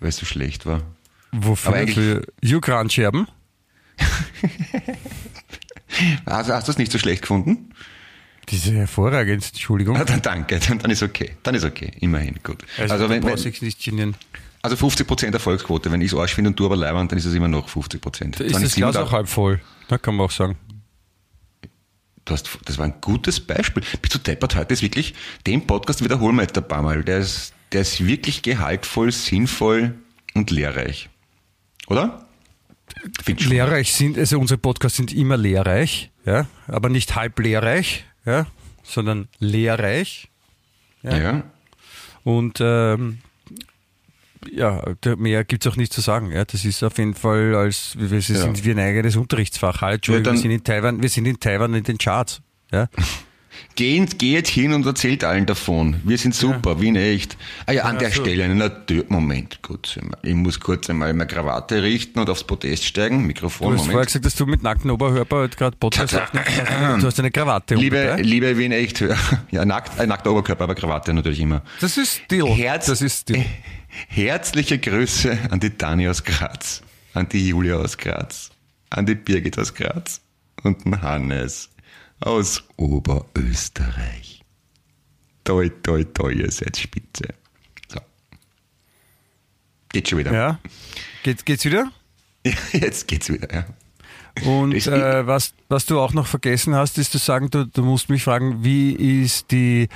Speaker 2: weil es so schlecht war.
Speaker 4: Wofür?
Speaker 2: Aber
Speaker 4: Für Hugh Grant Scherben?
Speaker 2: Also *laughs* hast du es nicht so schlecht gefunden?
Speaker 4: Diese hervorragend, Entschuldigung.
Speaker 2: Ah, dann danke, dann, dann ist okay. Dann ist okay, immerhin, gut.
Speaker 4: Also,
Speaker 2: Also, wenn,
Speaker 4: brauchst
Speaker 2: wenn,
Speaker 4: nicht genieren.
Speaker 2: also 50% Erfolgsquote, wenn ich es Arsch finde und du aber leibend, dann ist es immer noch 50%.
Speaker 4: Da ist das Glas auch halb voll. Da kann man auch sagen.
Speaker 2: Hast, das war ein gutes Beispiel. Bist du deppert heute? Ist wirklich, den Podcast wiederholen wir jetzt ein paar Mal. Der ist, der ist wirklich gehaltvoll, sinnvoll und lehrreich. Oder?
Speaker 4: Lehrreich sind, also unsere Podcasts sind immer lehrreich, ja, aber nicht halb lehrreich, ja, sondern lehrreich.
Speaker 2: Ja.
Speaker 4: Und ähm, ja, mehr gibt's auch nicht zu sagen. Ja. Das ist auf jeden Fall als wir sind wie ein eigenes Unterrichtsfach. Halt,
Speaker 2: dann-
Speaker 4: wir sind in Taiwan, wir sind in Taiwan in den Charts. Ja. *laughs*
Speaker 2: Geht, geht hin und erzählt allen davon. Wir sind super, Wien echt. Ah ja, an der
Speaker 4: so.
Speaker 2: Stelle, natürlich, Moment, gut. Ich muss kurz einmal meine Krawatte richten und aufs Podest steigen.
Speaker 4: Du
Speaker 2: Mikrofon,
Speaker 4: hast vorher
Speaker 2: Moment.
Speaker 4: gesagt, dass du mit nackten Oberkörper gerade Podcast. Du hast eine Krawatte um,
Speaker 2: Liebe,
Speaker 4: bitte.
Speaker 2: liebe Wien echt, *laughs* ja, nackt, äh, nackter Oberkörper, aber Krawatte natürlich immer.
Speaker 4: Das ist Stil.
Speaker 2: Herz,
Speaker 4: Das ist Stil. *laughs*
Speaker 2: Herzliche Grüße an die Dani aus Graz, an die Julia aus Graz, an die Birgit aus Graz und den Hannes aus Oberösterreich. Toi, toi, toi, ihr seid spitze. So. Geht schon wieder.
Speaker 4: Ja. Geht, geht's wieder? *laughs*
Speaker 2: Jetzt geht's wieder, ja.
Speaker 4: Und äh, was, was du auch noch vergessen hast, ist zu sagen, du, du musst mich fragen, wie ist die,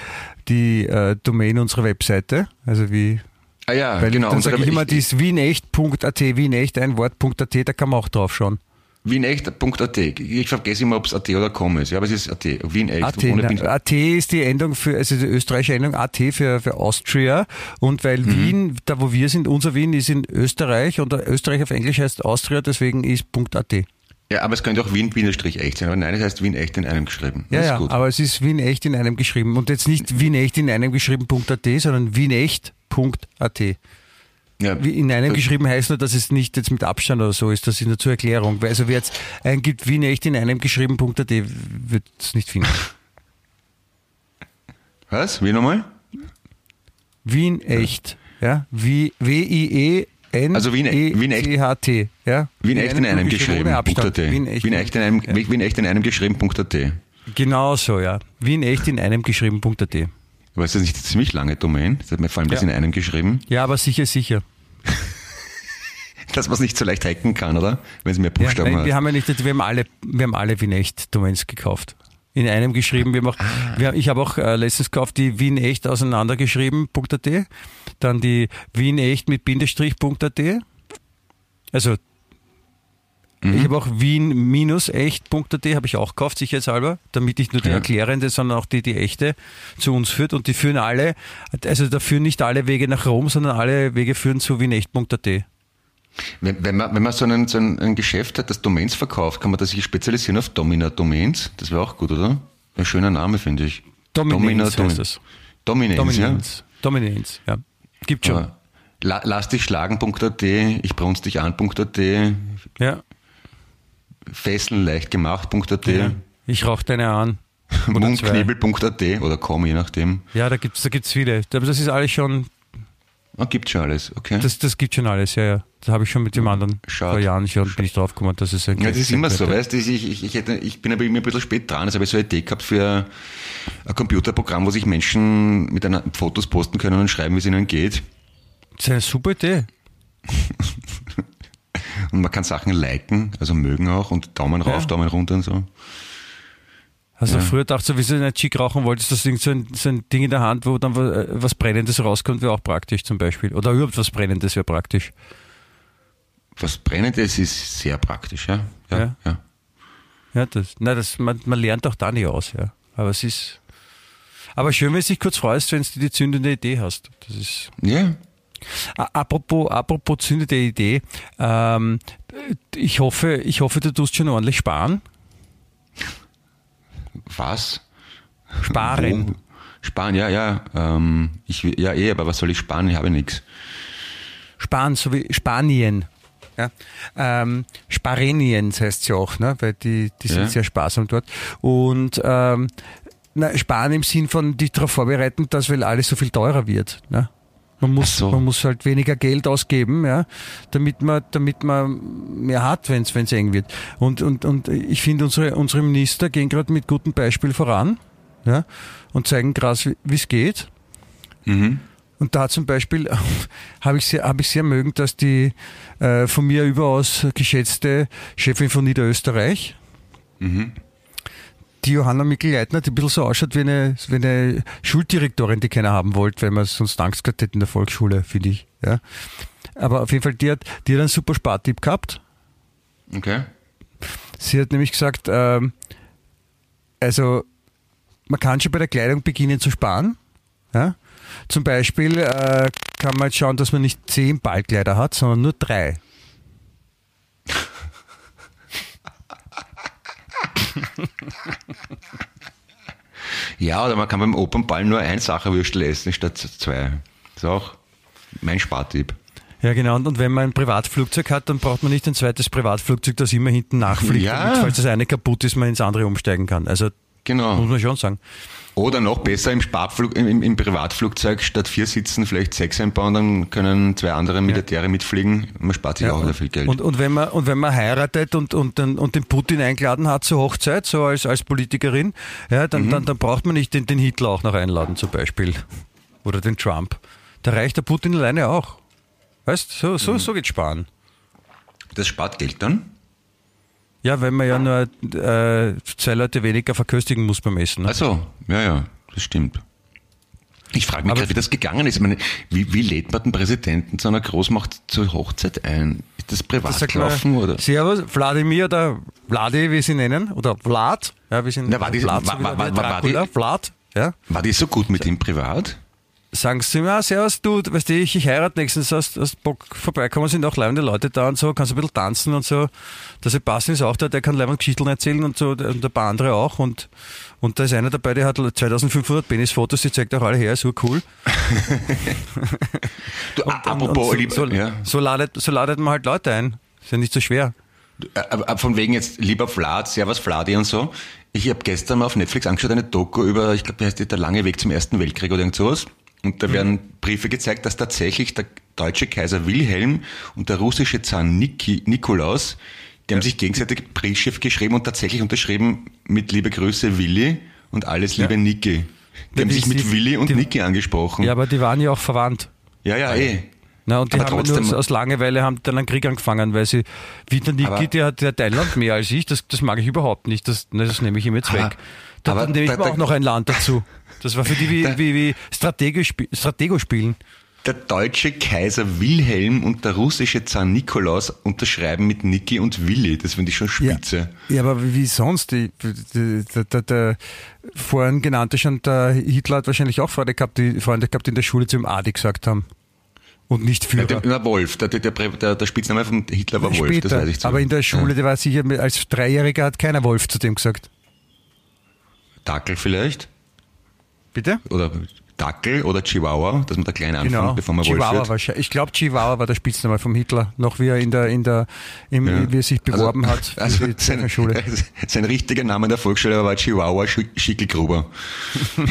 Speaker 4: die äh, Domain unserer Webseite? Also wie,
Speaker 2: Ah ja,
Speaker 4: weil
Speaker 2: genau.
Speaker 4: dann sage ich immer, die ist wienecht.at, wienecht, ein Wort.at, da kann man auch drauf schauen.
Speaker 2: Wienecht.at. Ich vergesse immer, ob es AT oder com ist. Ja, aber es ist AT. Wien echt.
Speaker 4: AT, na, AT ist die Endung für, also die österreichische Endung AT für, für Austria. Und weil Wien, da wo wir sind, unser Wien ist in Österreich und Österreich auf Englisch heißt Austria, deswegen ist .at.
Speaker 2: Ja, aber es könnte auch Wien Wienerstrich echt sein. Aber nein, es heißt Wien echt in einem geschrieben.
Speaker 4: Ja,
Speaker 2: Das
Speaker 4: ja,
Speaker 2: gut.
Speaker 4: aber es ist Wien echt in einem geschrieben. Und jetzt nicht Wien echt in einem geschrieben.at, sondern wienecht.at.
Speaker 2: Ja.
Speaker 4: wie in einem geschrieben heißt nur, dass es nicht jetzt mit Abstand oder so ist. Das ist nur zur Erklärung. Weil also wer jetzt eingibt, wie echt in einem geschrieben.at, wird es nicht finden.
Speaker 2: Was? Wie nochmal?
Speaker 4: Wien echt. Ja? Wie W-I-E N
Speaker 2: Also Wien-
Speaker 4: E
Speaker 2: Wien echt-
Speaker 4: C H T, ja?
Speaker 2: Wien echt in einem geschrieben.
Speaker 4: ohne Abstand.
Speaker 2: Punkt .at.
Speaker 4: Wien echt,
Speaker 2: Wien in einem. Wien echt in einem geschrieben. Punkt.
Speaker 4: Genau so, ja. Wien echt in einem geschrieben.at.
Speaker 2: Aber ist das nicht eine ziemlich lange Domain? Das hat mir vor allem das
Speaker 4: Ja.
Speaker 2: in einem geschrieben.
Speaker 4: Ja, aber sicher, sicher.
Speaker 2: Dass man es nicht so leicht hacken kann, oder? Wenn es mehr
Speaker 4: Ja,
Speaker 2: Buchstaben
Speaker 4: nein,
Speaker 2: hat.
Speaker 4: wir haben ja nicht, wir haben alle, wir haben alle Wien echt Domains gekauft. In einem geschrieben, wir haben auch,
Speaker 2: Ah.
Speaker 4: wir haben, ich habe auch äh, letztens gekauft die Wien echt auseinandergeschrieben.at, dann die Wien echt mit Bindestrich.at. Also
Speaker 2: Mhm.
Speaker 4: ich habe auch Wien-echt.at habe ich auch gekauft, sicherheitshalber, damit nicht nur die
Speaker 2: Ja.
Speaker 4: erklärende, sondern auch die, die echte zu uns führt. Und die führen alle, also da führen nicht alle Wege nach Rom, sondern alle Wege führen zu wienecht.at.
Speaker 2: Wenn, wenn, man, wenn man so, einen, so ein, ein Geschäft hat, das Domains verkauft, kann man das sich spezialisieren auf Domina-Domains? Das wäre auch gut, oder? Ein schöner Name, finde ich.
Speaker 4: Dominance
Speaker 2: Domina-
Speaker 4: heißt das.
Speaker 2: Dominance,
Speaker 4: Dominance. Dominance, ja. Gibt
Speaker 2: ja.
Speaker 4: schon.
Speaker 2: La, lass dich schlagen.at, ich brunst dich an.at,
Speaker 4: Ja.
Speaker 2: fesseln leicht gemacht.at,
Speaker 4: ja. Ich rauche deine an. *laughs*
Speaker 2: Mundknebel.at oder komm, je nachdem.
Speaker 4: Ja, da gibt's da gibt's viele. Das ist alles schon,
Speaker 2: Ah, gibt schon alles, okay.
Speaker 4: das, das gibt schon alles, ja, ja. Da habe ich schon mit dem anderen
Speaker 2: Schade.
Speaker 4: vor Jahren schon bin ich drauf gekommen, dass es ein
Speaker 2: Ja, das ist immer so, weißt du, ich, ich, ich, hätte, ich bin aber immer ein bisschen spät dran, also habe ich so eine Idee gehabt für ein Computerprogramm, wo sich Menschen mit einer Fotos posten können und schreiben, wie es ihnen geht.
Speaker 4: Das ist eine super Idee. *laughs*
Speaker 2: Und man kann Sachen liken, also mögen auch und Daumen rauf,
Speaker 4: Ja.
Speaker 2: Daumen runter und so.
Speaker 4: Also
Speaker 2: Ja.
Speaker 4: früher dachte so, wie du nicht schick rauchen wolltest, das ist so ein, so ein Ding in der Hand, wo dann was, äh, was Brennendes rauskommt, wäre auch praktisch zum Beispiel. Oder überhaupt was Brennendes wäre praktisch.
Speaker 2: Was Brennendes ist sehr praktisch, ja. Ja,
Speaker 4: Ja.
Speaker 2: ja.
Speaker 4: Ja, das, na, das, man, man lernt auch da nicht aus, ja. Aber es ist, aber schön, wenn du dich kurz freust, wenn du die zündende Idee hast. Das ist,
Speaker 2: ja.
Speaker 4: Apropos, apropos zündende Idee, ähm, ich hoffe, ich hoffe, du tust schon ordentlich sparen.
Speaker 2: Was?
Speaker 4: Sparen.
Speaker 2: Wo? Sparen, ja, ja. Ähm, ich, ja, eh, aber was soll ich sparen? Ich habe nichts.
Speaker 4: Sparen, so wie Spanien. Ja. Ähm, Spareniens heißt sie auch, ne? weil die, die sind
Speaker 2: Ja.
Speaker 4: sehr sparsam dort. Und ähm, na, sparen im Sinn von dich darauf vorbereiten, dass weil alles so viel teurer wird. Ne? Man muss,
Speaker 2: so.
Speaker 4: man muss halt weniger Geld ausgeben, ja, damit man, damit man mehr hat, wenn es eng wird. Und, und, und ich finde, unsere, unsere Minister gehen gerade mit gutem Beispiel voran ja, und zeigen krass, wie es geht.
Speaker 2: Mhm.
Speaker 4: Und da zum Beispiel *laughs* habe ich, sehr, hab ich sehr mögen, dass die äh, von mir überaus geschätzte Chefin von Niederösterreich,
Speaker 2: Mhm.
Speaker 4: Die Johanna Mikl-Leitner, die ein bisschen so ausschaut wie eine, wie eine Schuldirektorin, die keiner haben wollte, weil man sonst Angst gehabt hätte in der Volksschule, finde ich. Ja. Aber auf jeden Fall, die hat, die hat einen super Spartipp gehabt.
Speaker 2: Okay.
Speaker 4: Sie hat nämlich gesagt, ähm, also man kann schon bei der Kleidung beginnen zu sparen. Ja? Zum Beispiel äh, kann man jetzt schauen, dass man nicht zehn Ballkleider hat, sondern nur drei.
Speaker 2: Ja, oder man kann beim Opernball nur ein Sacherwürstel essen statt zwei. Das ist auch mein Spartipp.
Speaker 4: Ja, genau. Und, und wenn man ein Privatflugzeug hat, dann braucht man nicht ein zweites Privatflugzeug, das immer hinten nachfliegt,
Speaker 2: Ja.
Speaker 4: damit, falls das eine kaputt ist, man ins andere umsteigen kann. Also muss
Speaker 2: Genau.
Speaker 4: man schon sagen.
Speaker 2: Oder noch besser im, Sparflug, im, im- Privatflugzeug statt vier Sitzen vielleicht sechs einbauen, dann können zwei andere Militäre mitfliegen. Man spart sich auch wieder viel Geld.
Speaker 4: Und, und, wenn man, und wenn man heiratet und, und, den, und den Putin eingeladen hat zur Hochzeit, so als, als Politikerin, ja,
Speaker 2: Mhm.
Speaker 4: dann, dann, dann braucht man nicht den, den Hitler auch noch einladen zum Beispiel. Oder den Trump. Da reicht der Putin alleine auch. Weißt so,
Speaker 2: Mhm.
Speaker 4: so, so geht sparen.
Speaker 2: das spart Geld dann?
Speaker 4: Ja, weil man ja nur äh, zwei Leute weniger verköstigen muss beim Essen. Ne?
Speaker 2: Also, ja, ja, das stimmt. Ich frage mich gerade, wie das gegangen ist. Ich meine, wie, wie lädt man den Präsidenten zu einer Großmacht zur Hochzeit ein? Ist das privat
Speaker 4: Das
Speaker 2: gelaufen oder?
Speaker 4: Servus, Wladimir oder Vladi, wie sie nennen, oder Vlad, ja, wir sind
Speaker 2: Na, war die-
Speaker 4: Vlad,
Speaker 2: war- war- war- war
Speaker 4: Vlad, ja.
Speaker 2: War die so gut mit ihm privat?
Speaker 4: Sagen sie ihm, ah, servus, du, weißt du, ich, ich heirate nächstens, hast, hast Bock vorbeikommen, sind auch leibende Leute da und so, kannst ein bisschen tanzen und so. Der Sebastian ist auch da, der kann leibende Geschichten erzählen und so, und ein paar andere auch und, und da ist einer dabei, der hat 2500 Penisfotos, die zeigt auch alle her, ist cool. *laughs*
Speaker 2: Du,
Speaker 4: Und,
Speaker 2: apropos,
Speaker 4: und
Speaker 2: lieb,
Speaker 4: so, so,
Speaker 2: ja.
Speaker 4: so, ladet, so ladet man halt Leute ein. Ist ja nicht so schwer.
Speaker 2: Äh, äh, Von wegen jetzt lieber Vlad, Servus Vladi und so. Ich habe gestern mal auf Netflix angeschaut, eine Doku über, ich glaube, die heißt die der lange Weg zum Ersten Weltkrieg oder irgend sowas. Und da werden Briefe gezeigt, dass tatsächlich der deutsche Kaiser Wilhelm und der russische Zar Niki, Nikolaus, die haben sich gegenseitig Briefschiff geschrieben und tatsächlich unterschrieben mit Liebe Grüße Willi und alles Liebe Niki. Die haben
Speaker 4: die-
Speaker 2: sich mit Willi und
Speaker 4: die-
Speaker 2: Niki angesprochen.
Speaker 4: Ja, aber die waren ja auch verwandt.
Speaker 2: ja, ja, eh.
Speaker 4: Na, und die
Speaker 2: Aber
Speaker 4: haben ja
Speaker 2: trotzdem-
Speaker 4: nur aus Langeweile haben dann einen Krieg angefangen, weil sie, wie der Niki, der hat der Thailand mehr als ich, das, das mag ich überhaupt nicht, das, das nehme ich ihm jetzt weg. Da,
Speaker 2: aber
Speaker 4: dann nehme ich
Speaker 2: da-
Speaker 4: mir auch noch ein Land dazu. Das war für die wie, wie, wie Stratego, Stratego spielen.
Speaker 2: Der deutsche Kaiser Wilhelm und der russische Zar Nikolaus unterschreiben mit Niki und Willi. Das finde ich schon spitze.
Speaker 4: Ja, aber wie sonst? Die, die, der, der, der vorhin genannte schon, der Hitler hat wahrscheinlich auch Freunde gehabt, die Freunde gehabt, die in der Schule zu ihm Adi gesagt haben. Und nicht
Speaker 2: Ja,
Speaker 4: Führer.
Speaker 2: der, na, Wolf, der, der, der, der Spitzname von Hitler war Wolf, das weiß ich zu.
Speaker 4: aber in der Schule,
Speaker 2: Ja.
Speaker 4: der war sicher, als Dreijähriger hat keiner Wolf zu dem gesagt.
Speaker 2: Dackel vielleicht?
Speaker 4: Bitte?
Speaker 2: Oder Dackel oder Chihuahua, dass man da klein anfängt,
Speaker 4: Genau.
Speaker 2: bevor man Wolf
Speaker 4: Chihuahua
Speaker 2: wird.
Speaker 4: wahrscheinlich. Ich glaube, Chihuahua war der Spitzname vom Hitler, noch wie er in der, in der, im,
Speaker 2: Ja.
Speaker 4: wie er sich beworben *laughs*
Speaker 2: also,
Speaker 4: hat
Speaker 2: Also sein,
Speaker 4: Schule. *laughs*
Speaker 2: sein richtiger Name in der Volksschule war Chihuahua Schi- Schickelgruber. *laughs*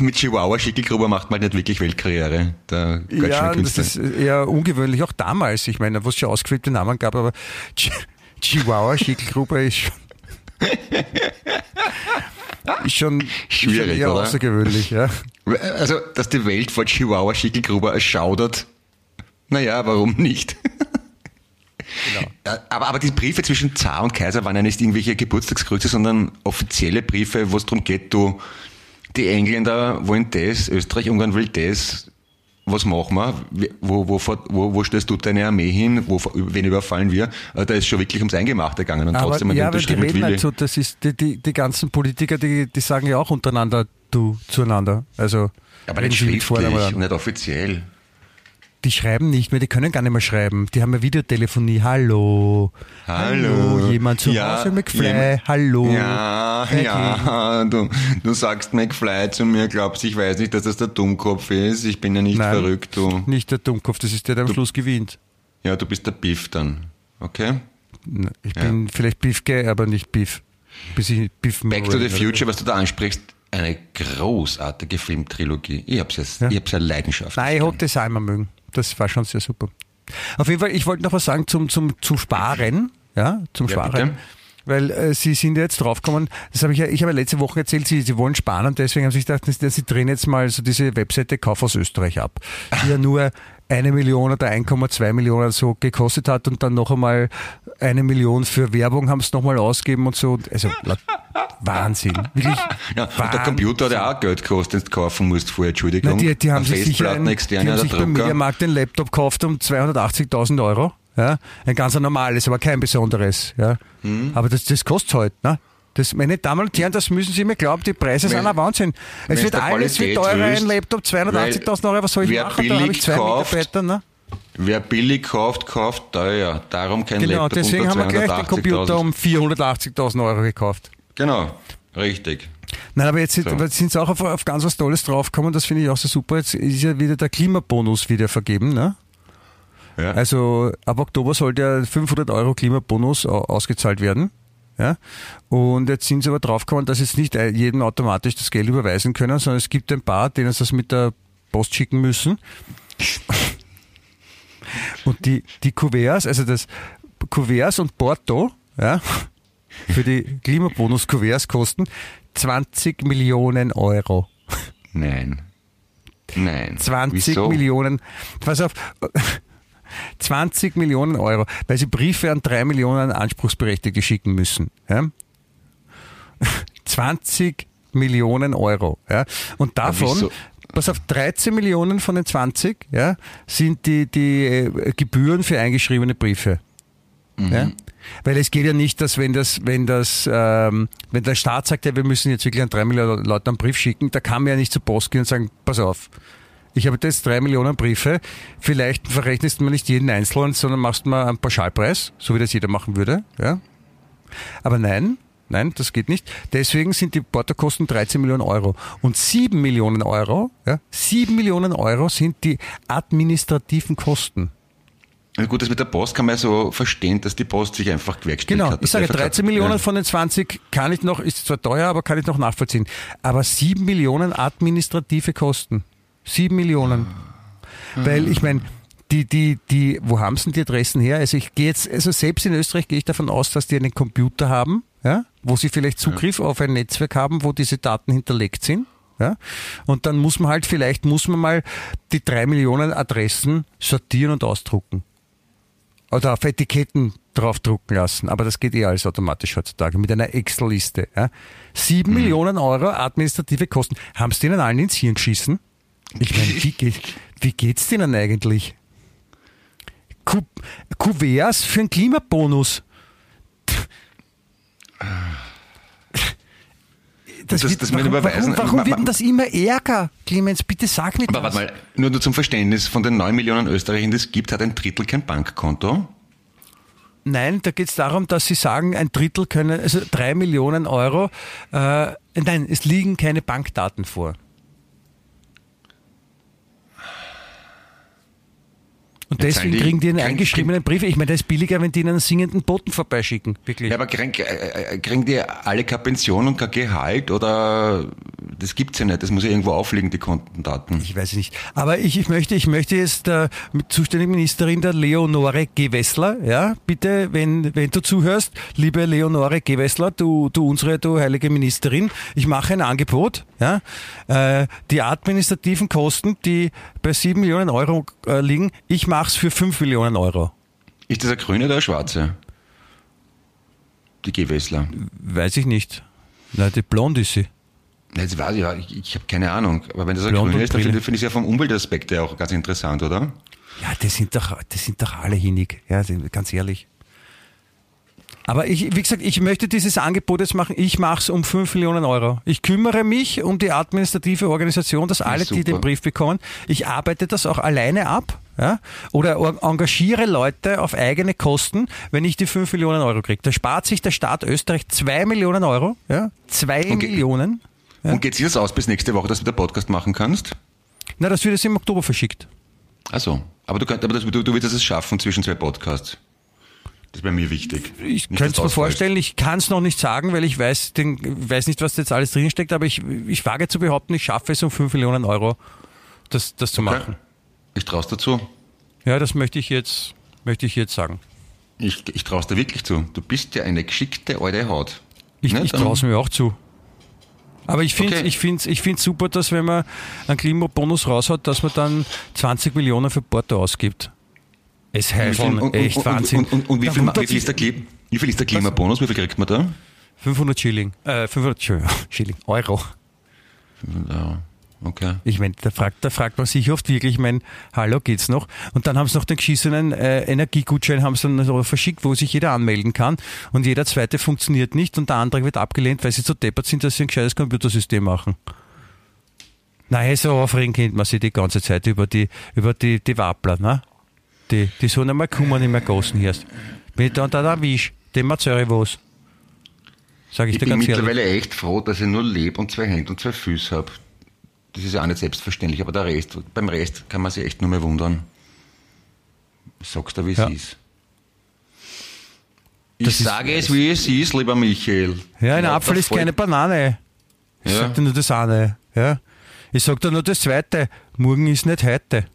Speaker 2: Mit Chihuahua Schickelgruber macht man halt nicht wirklich Weltkarriere. Der
Speaker 4: Ja, das ist eher ungewöhnlich, auch damals. Ich meine, wo es schon ausgeflippte Namen gab, aber Chi- Chihuahua, Schickelgruppe ist schon, schon, ist schon
Speaker 2: Schwierig,
Speaker 4: eher
Speaker 2: oder?
Speaker 4: außergewöhnlich. Ja.
Speaker 2: Also, dass die Welt vor Chihuahua Schickelgruber erschaudert, naja, warum nicht?
Speaker 4: Genau.
Speaker 2: Aber, aber die Briefe zwischen Zar und Kaiser waren ja nicht irgendwelche Geburtstagsgrüße, sondern offizielle Briefe, wo es darum geht, du, die Engländer wollen das, Österreich, Ungarn will das, was machen wir? Wo, wo, wo, wo stellst du deine Armee hin? Wo, wen überfallen wir? Also Da ist schon wirklich ums Eingemachte gegangen und
Speaker 4: Aber
Speaker 2: trotzdem
Speaker 4: ja, weil die reden halt so, das ist, die, die, die ganzen Politiker, die, die sagen ja auch untereinander du zueinander. Also,
Speaker 2: Aber nicht schriftlich und nicht offiziell.
Speaker 4: Die schreiben nicht mehr, die können gar nicht mehr schreiben. Die haben ja Videotelefonie. Hallo.
Speaker 2: Hallo.
Speaker 4: Jemand zu
Speaker 2: Ja,
Speaker 4: Hause, McFly.
Speaker 2: jemand-
Speaker 4: Hallo.
Speaker 2: Ja,
Speaker 4: Peggy.
Speaker 2: ja, du, du sagst McFly zu mir, glaubst, ich weiß nicht, dass das der Dummkopf ist. Ich bin ja nicht
Speaker 4: Nein,
Speaker 2: verrückt, du.
Speaker 4: Nicht der Dummkopf, das ist der, der am Schluss gewinnt.
Speaker 2: Ja, du bist der Biff dann. Okay?
Speaker 4: Ich bin vielleicht Beef Gay, aber nicht Beef. Bis ich Beef
Speaker 2: Back to the Future, was du da ansprichst, eine großartige Filmtrilogie. Ich hab's jetzt,
Speaker 4: Ja.
Speaker 2: ich hab's ja leidenschaftlich.
Speaker 4: Nein, ich
Speaker 2: gern.
Speaker 4: hab das auch immer mögen. Das war schon sehr super. Auf jeden Fall, ich wollte noch was sagen zum, zum, zum Sparen. Ja, zum
Speaker 2: Ja,
Speaker 4: Sparen.
Speaker 2: bitte.
Speaker 4: Weil äh, Sie sind ja jetzt draufgekommen, das habe ich ja, ich habe ja letzte Woche erzählt, Sie, Sie wollen sparen und deswegen haben Sie sich gedacht, Sie, Sie drehen jetzt mal so diese Webseite Kauf aus Österreich ab, die ja nur eine Million oder 1,2 Millionen so gekostet hat und dann noch einmal eine Million für Werbung haben es nochmal ausgegeben und so. Also Wahnsinn. Wirklich
Speaker 2: Ja, und der
Speaker 4: Wahnsinn.
Speaker 2: Computer hat ja auch Geld gekostet, den du kaufen musst vorher, Entschuldigung.
Speaker 4: Na, die, die haben sich sicher
Speaker 2: Festplatten,
Speaker 4: ein, die haben
Speaker 2: der
Speaker 4: sich beim. Mediamarkt den Laptop gekauft um 280.000 Euro. Ja? Ein ganz normales, aber kein besonderes. Ja?
Speaker 2: Hm.
Speaker 4: Aber das, das kostet halt. Ne? Das, meine Damen und Herren, das müssen Sie mir glauben, die Preise sind ein Wahnsinn. Es wird
Speaker 2: der
Speaker 4: alles
Speaker 2: Qualität
Speaker 4: teurer, ein Laptop 280.000 Euro, was soll ich machen? Da habe ich zwei
Speaker 2: kauft,
Speaker 4: Mitarbeiter. Ne?
Speaker 2: Wer billig kauft, kauft teuer. Darum kein
Speaker 4: Genau,
Speaker 2: Laptop
Speaker 4: deswegen
Speaker 2: unter
Speaker 4: haben wir gleich den Computer
Speaker 2: 280.000.
Speaker 4: um 480.000 Euro gekauft.
Speaker 2: Genau, richtig.
Speaker 4: Nein, aber jetzt sind,
Speaker 2: So.
Speaker 4: sind sie auch auf, auf ganz was Tolles draufgekommen, das finde ich auch so super. Jetzt ist ja wieder der Klimabonus wieder vergeben. Ne?
Speaker 2: Ja.
Speaker 4: Also ab Oktober soll der 500 Euro Klimabonus au- ausgezahlt werden. Ja? Und jetzt sind sie aber draufgekommen, dass jetzt nicht jedem automatisch das Geld überweisen können, sondern es gibt ein paar, denen sie das mit der Post schicken müssen. Und die, die Kuverts, also das Kuverts und Porto, ja, für die Klimabonus-Kuverts kosten 20 Millionen Euro.
Speaker 2: Nein. Nein.
Speaker 4: 20
Speaker 2: Wieso?
Speaker 4: Millionen, pass auf, 20 Millionen Euro, weil sie Briefe an drei Millionen Anspruchsberechtigte schicken müssen. Ja? 20 Millionen Euro. Ja? Und davon? Pass auf, 13 Millionen von den 20 ja, sind die, die äh, Gebühren für eingeschriebene Briefe.
Speaker 2: Mhm.
Speaker 4: Ja? Weil es geht ja nicht, dass wenn das, wenn das, ähm, wenn der Staat sagt, ja, wir müssen jetzt wirklich an drei Millionen Leute einen Brief schicken, da kann man ja nicht zur Post gehen und sagen, pass auf, ich habe jetzt drei Millionen Briefe, vielleicht verrechnest man nicht jeden einzelnen, sondern machst mal einen Pauschalpreis, so wie das jeder machen würde, ja. Aber nein, Nein, das geht nicht. Deswegen sind die Portokosten 13 Millionen Euro. Und 7 Millionen Euro, ja, 7 Millionen Euro sind die administrativen Kosten.
Speaker 2: Also gut, das mit der Post kann man ja so verstehen, dass die Post sich einfach gewerkstellt
Speaker 4: genau,
Speaker 2: hat.
Speaker 4: ich sage 13 Millionen ja. von den 20 kann ich noch, ist zwar teuer, aber kann ich noch nachvollziehen. Aber 7 Millionen administrative Kosten. 7 Millionen. Ah. Weil ich meine, die, die, die, wo haben sie denn die Adressen her? Also ich gehe jetzt, also selbst in Österreich gehe ich davon aus, dass die einen Computer haben, ja, wo sie vielleicht Zugriff ja. auf ein Netzwerk haben, wo diese Daten hinterlegt sind. Ja? Und dann muss man halt, vielleicht muss man mal die drei Millionen Adressen sortieren und ausdrucken. Oder auf Etiketten draufdrucken lassen. Aber das geht eh alles automatisch heutzutage mit einer Excel-Liste. Ja? Sieben mhm. Millionen Euro administrative Kosten. Haben sie denen allen ins Hirn geschissen? Ich meine, wie, *laughs* geht, wie geht's denen eigentlich? Kuverts für einen Klimabonus. Das, das, wird, das warum, warum, warum wird denn das immer ärger? Clemens, bitte sag mir
Speaker 2: Aber warte mal, nur, nur zum Verständnis, von den 9 Millionen Österreichern, die es gibt, hat ein Drittel kein Bankkonto?
Speaker 4: Nein, da geht es darum, dass sie sagen, ein Drittel können, also drei Millionen Euro, äh, nein, es liegen keine Bankdaten vor. Und deswegen die, kriegen die einen eingeschriebenen Brief. Ich meine, das ist billiger, wenn die einen singenden Boten vorbeischicken. Wirklich.
Speaker 2: Ja, aber kriegen, äh, äh, kriegen die alle keine Pension und kein Gehalt oder das gibt's ja nicht. Das muss ja irgendwo aufliegen, die Kontendaten.
Speaker 4: Ich weiß nicht. Aber ich, ich möchte, ich möchte jetzt äh, mit zuständigen Ministerin der Leonore Gewessler, ja, bitte, wenn, wenn du zuhörst, liebe Leonore Gewessler, du, du unsere, du heilige Ministerin, ich mache ein Angebot, ja, äh, die administrativen Kosten, die bei sieben Millionen Euro äh, liegen, ich mache mach's für 5 Millionen Euro.
Speaker 2: Ist das eine grüne oder eine schwarze? Die Gewessler.
Speaker 4: Weiß ich nicht. Nein, die blond ist sie.
Speaker 2: Das weiß ich, ich, ich habe keine Ahnung. Aber wenn das eine grüne ist, dann finde find ich es ja vom Umweltaspekt ja auch ganz interessant, oder?
Speaker 4: Ja, das sind doch, das sind doch alle hinig. Ja, ganz ehrlich. Aber ich, wie gesagt, ich möchte dieses Angebot jetzt machen. Ich mache es um 5 Millionen Euro. Ich kümmere mich um die administrative Organisation, dass alle, die den Brief bekommen, ich arbeite das auch alleine ab. Ja? Oder engagiere Leute auf eigene Kosten, wenn ich die 5 Millionen Euro kriege. Da spart sich der Staat Österreich 2 Millionen Euro. Ja? 2 okay. Millionen.
Speaker 2: Ja? Und geht sich das aus bis nächste Woche, dass du den Podcast machen kannst?
Speaker 4: Na, das wird jetzt im Oktober verschickt.
Speaker 2: Also, aber du, könnt, aber das, du, du willst es schaffen zwischen zwei Podcasts. Das wäre mir wichtig.
Speaker 4: Ich könnte es mir vorstellen, ich kann es noch nicht sagen, weil ich weiß, den, weiß nicht, was da jetzt alles drinsteckt, aber ich, ich wage zu behaupten, ich schaffe es um 5 Millionen Euro, das, das zu okay. machen.
Speaker 2: Ich traue es dazu.
Speaker 4: Ja, das möchte ich jetzt, möchte ich jetzt sagen.
Speaker 2: Ich, ich traue es dir wirklich zu. Du bist ja eine geschickte alte Haut.
Speaker 4: Ich, ich traue es mir auch zu. Aber ich finde es okay. ich find's, ich find's super, dass wenn man einen Klimabonus raushaut, dass man dann 20 Millionen für Porto ausgibt. Es heißt schon echt Wahnsinn.
Speaker 2: Und, und, und wie, viel, wie, viel ist der wie viel ist der Klimabonus? Wie viel kriegt man da?
Speaker 4: 500 Schilling. Äh, 500 *laughs* Schilling. Euro.
Speaker 2: 500 Euro. Okay.
Speaker 4: Ich meine, da fragt, da fragt man sich oft wirklich, ich meine, hallo, geht's noch? Und dann haben sie noch den geschissenen äh, Energiegutschein haben sie dann verschickt, wo sich jeder anmelden kann. Und jeder zweite funktioniert nicht und der Antrag wird abgelehnt, weil sie so deppert sind, dass sie ein gescheites Computersystem machen. Nein, so aufregen kennt man sich die ganze Zeit über die, über die, die Wappler, ne? Die, die sollen einmal kommen in mein Gassen hier. Wenn ich dann da erwische, dem erzähle ich was. Sag ich,
Speaker 2: ich
Speaker 4: dir
Speaker 2: bin mittlerweile ehrlich. echt froh, dass ich nur lebe und zwei Hände und zwei Füße habe. Das ist ja auch nicht selbstverständlich, aber der Rest, beim Rest kann man sich echt nur mehr wundern. Ich sag's dir, wie es ja. ist. Ich das sage ist, es, wie es ist, lieber Michael.
Speaker 4: Ja, ein Apfel ist keine Banane. Ich ja. sag dir nur das eine. Ja. Ich sag dir nur das zweite. Morgen ist nicht heute.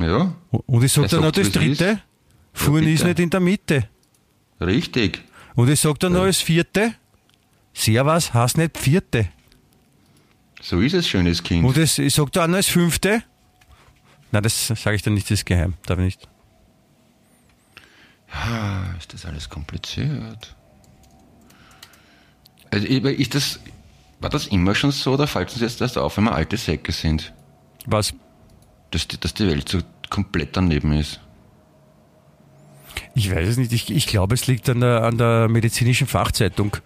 Speaker 2: Ja.
Speaker 4: Und ich sag dir noch das dritte. Fuhren ja, ist nicht in der Mitte.
Speaker 2: Richtig.
Speaker 4: Und ich sag dir noch das vierte. Servus heißt nicht vierte.
Speaker 2: So ist es, schönes Kind.
Speaker 4: Und das, ich sag dir auch noch das fünfte. Nein, das sage ich dir nicht, das ist geheim. Darf ich nicht.
Speaker 2: Ja, ist das alles kompliziert? Also, ist das, war das immer schon so oder fällt uns jetzt erst auf, wenn wir alte Säcke sind?
Speaker 4: Was?
Speaker 2: Dass die, dass die Welt so komplett daneben ist.
Speaker 4: Ich weiß es nicht. Ich, ich glaube, es liegt an der, an der medizinischen Fachzeitung.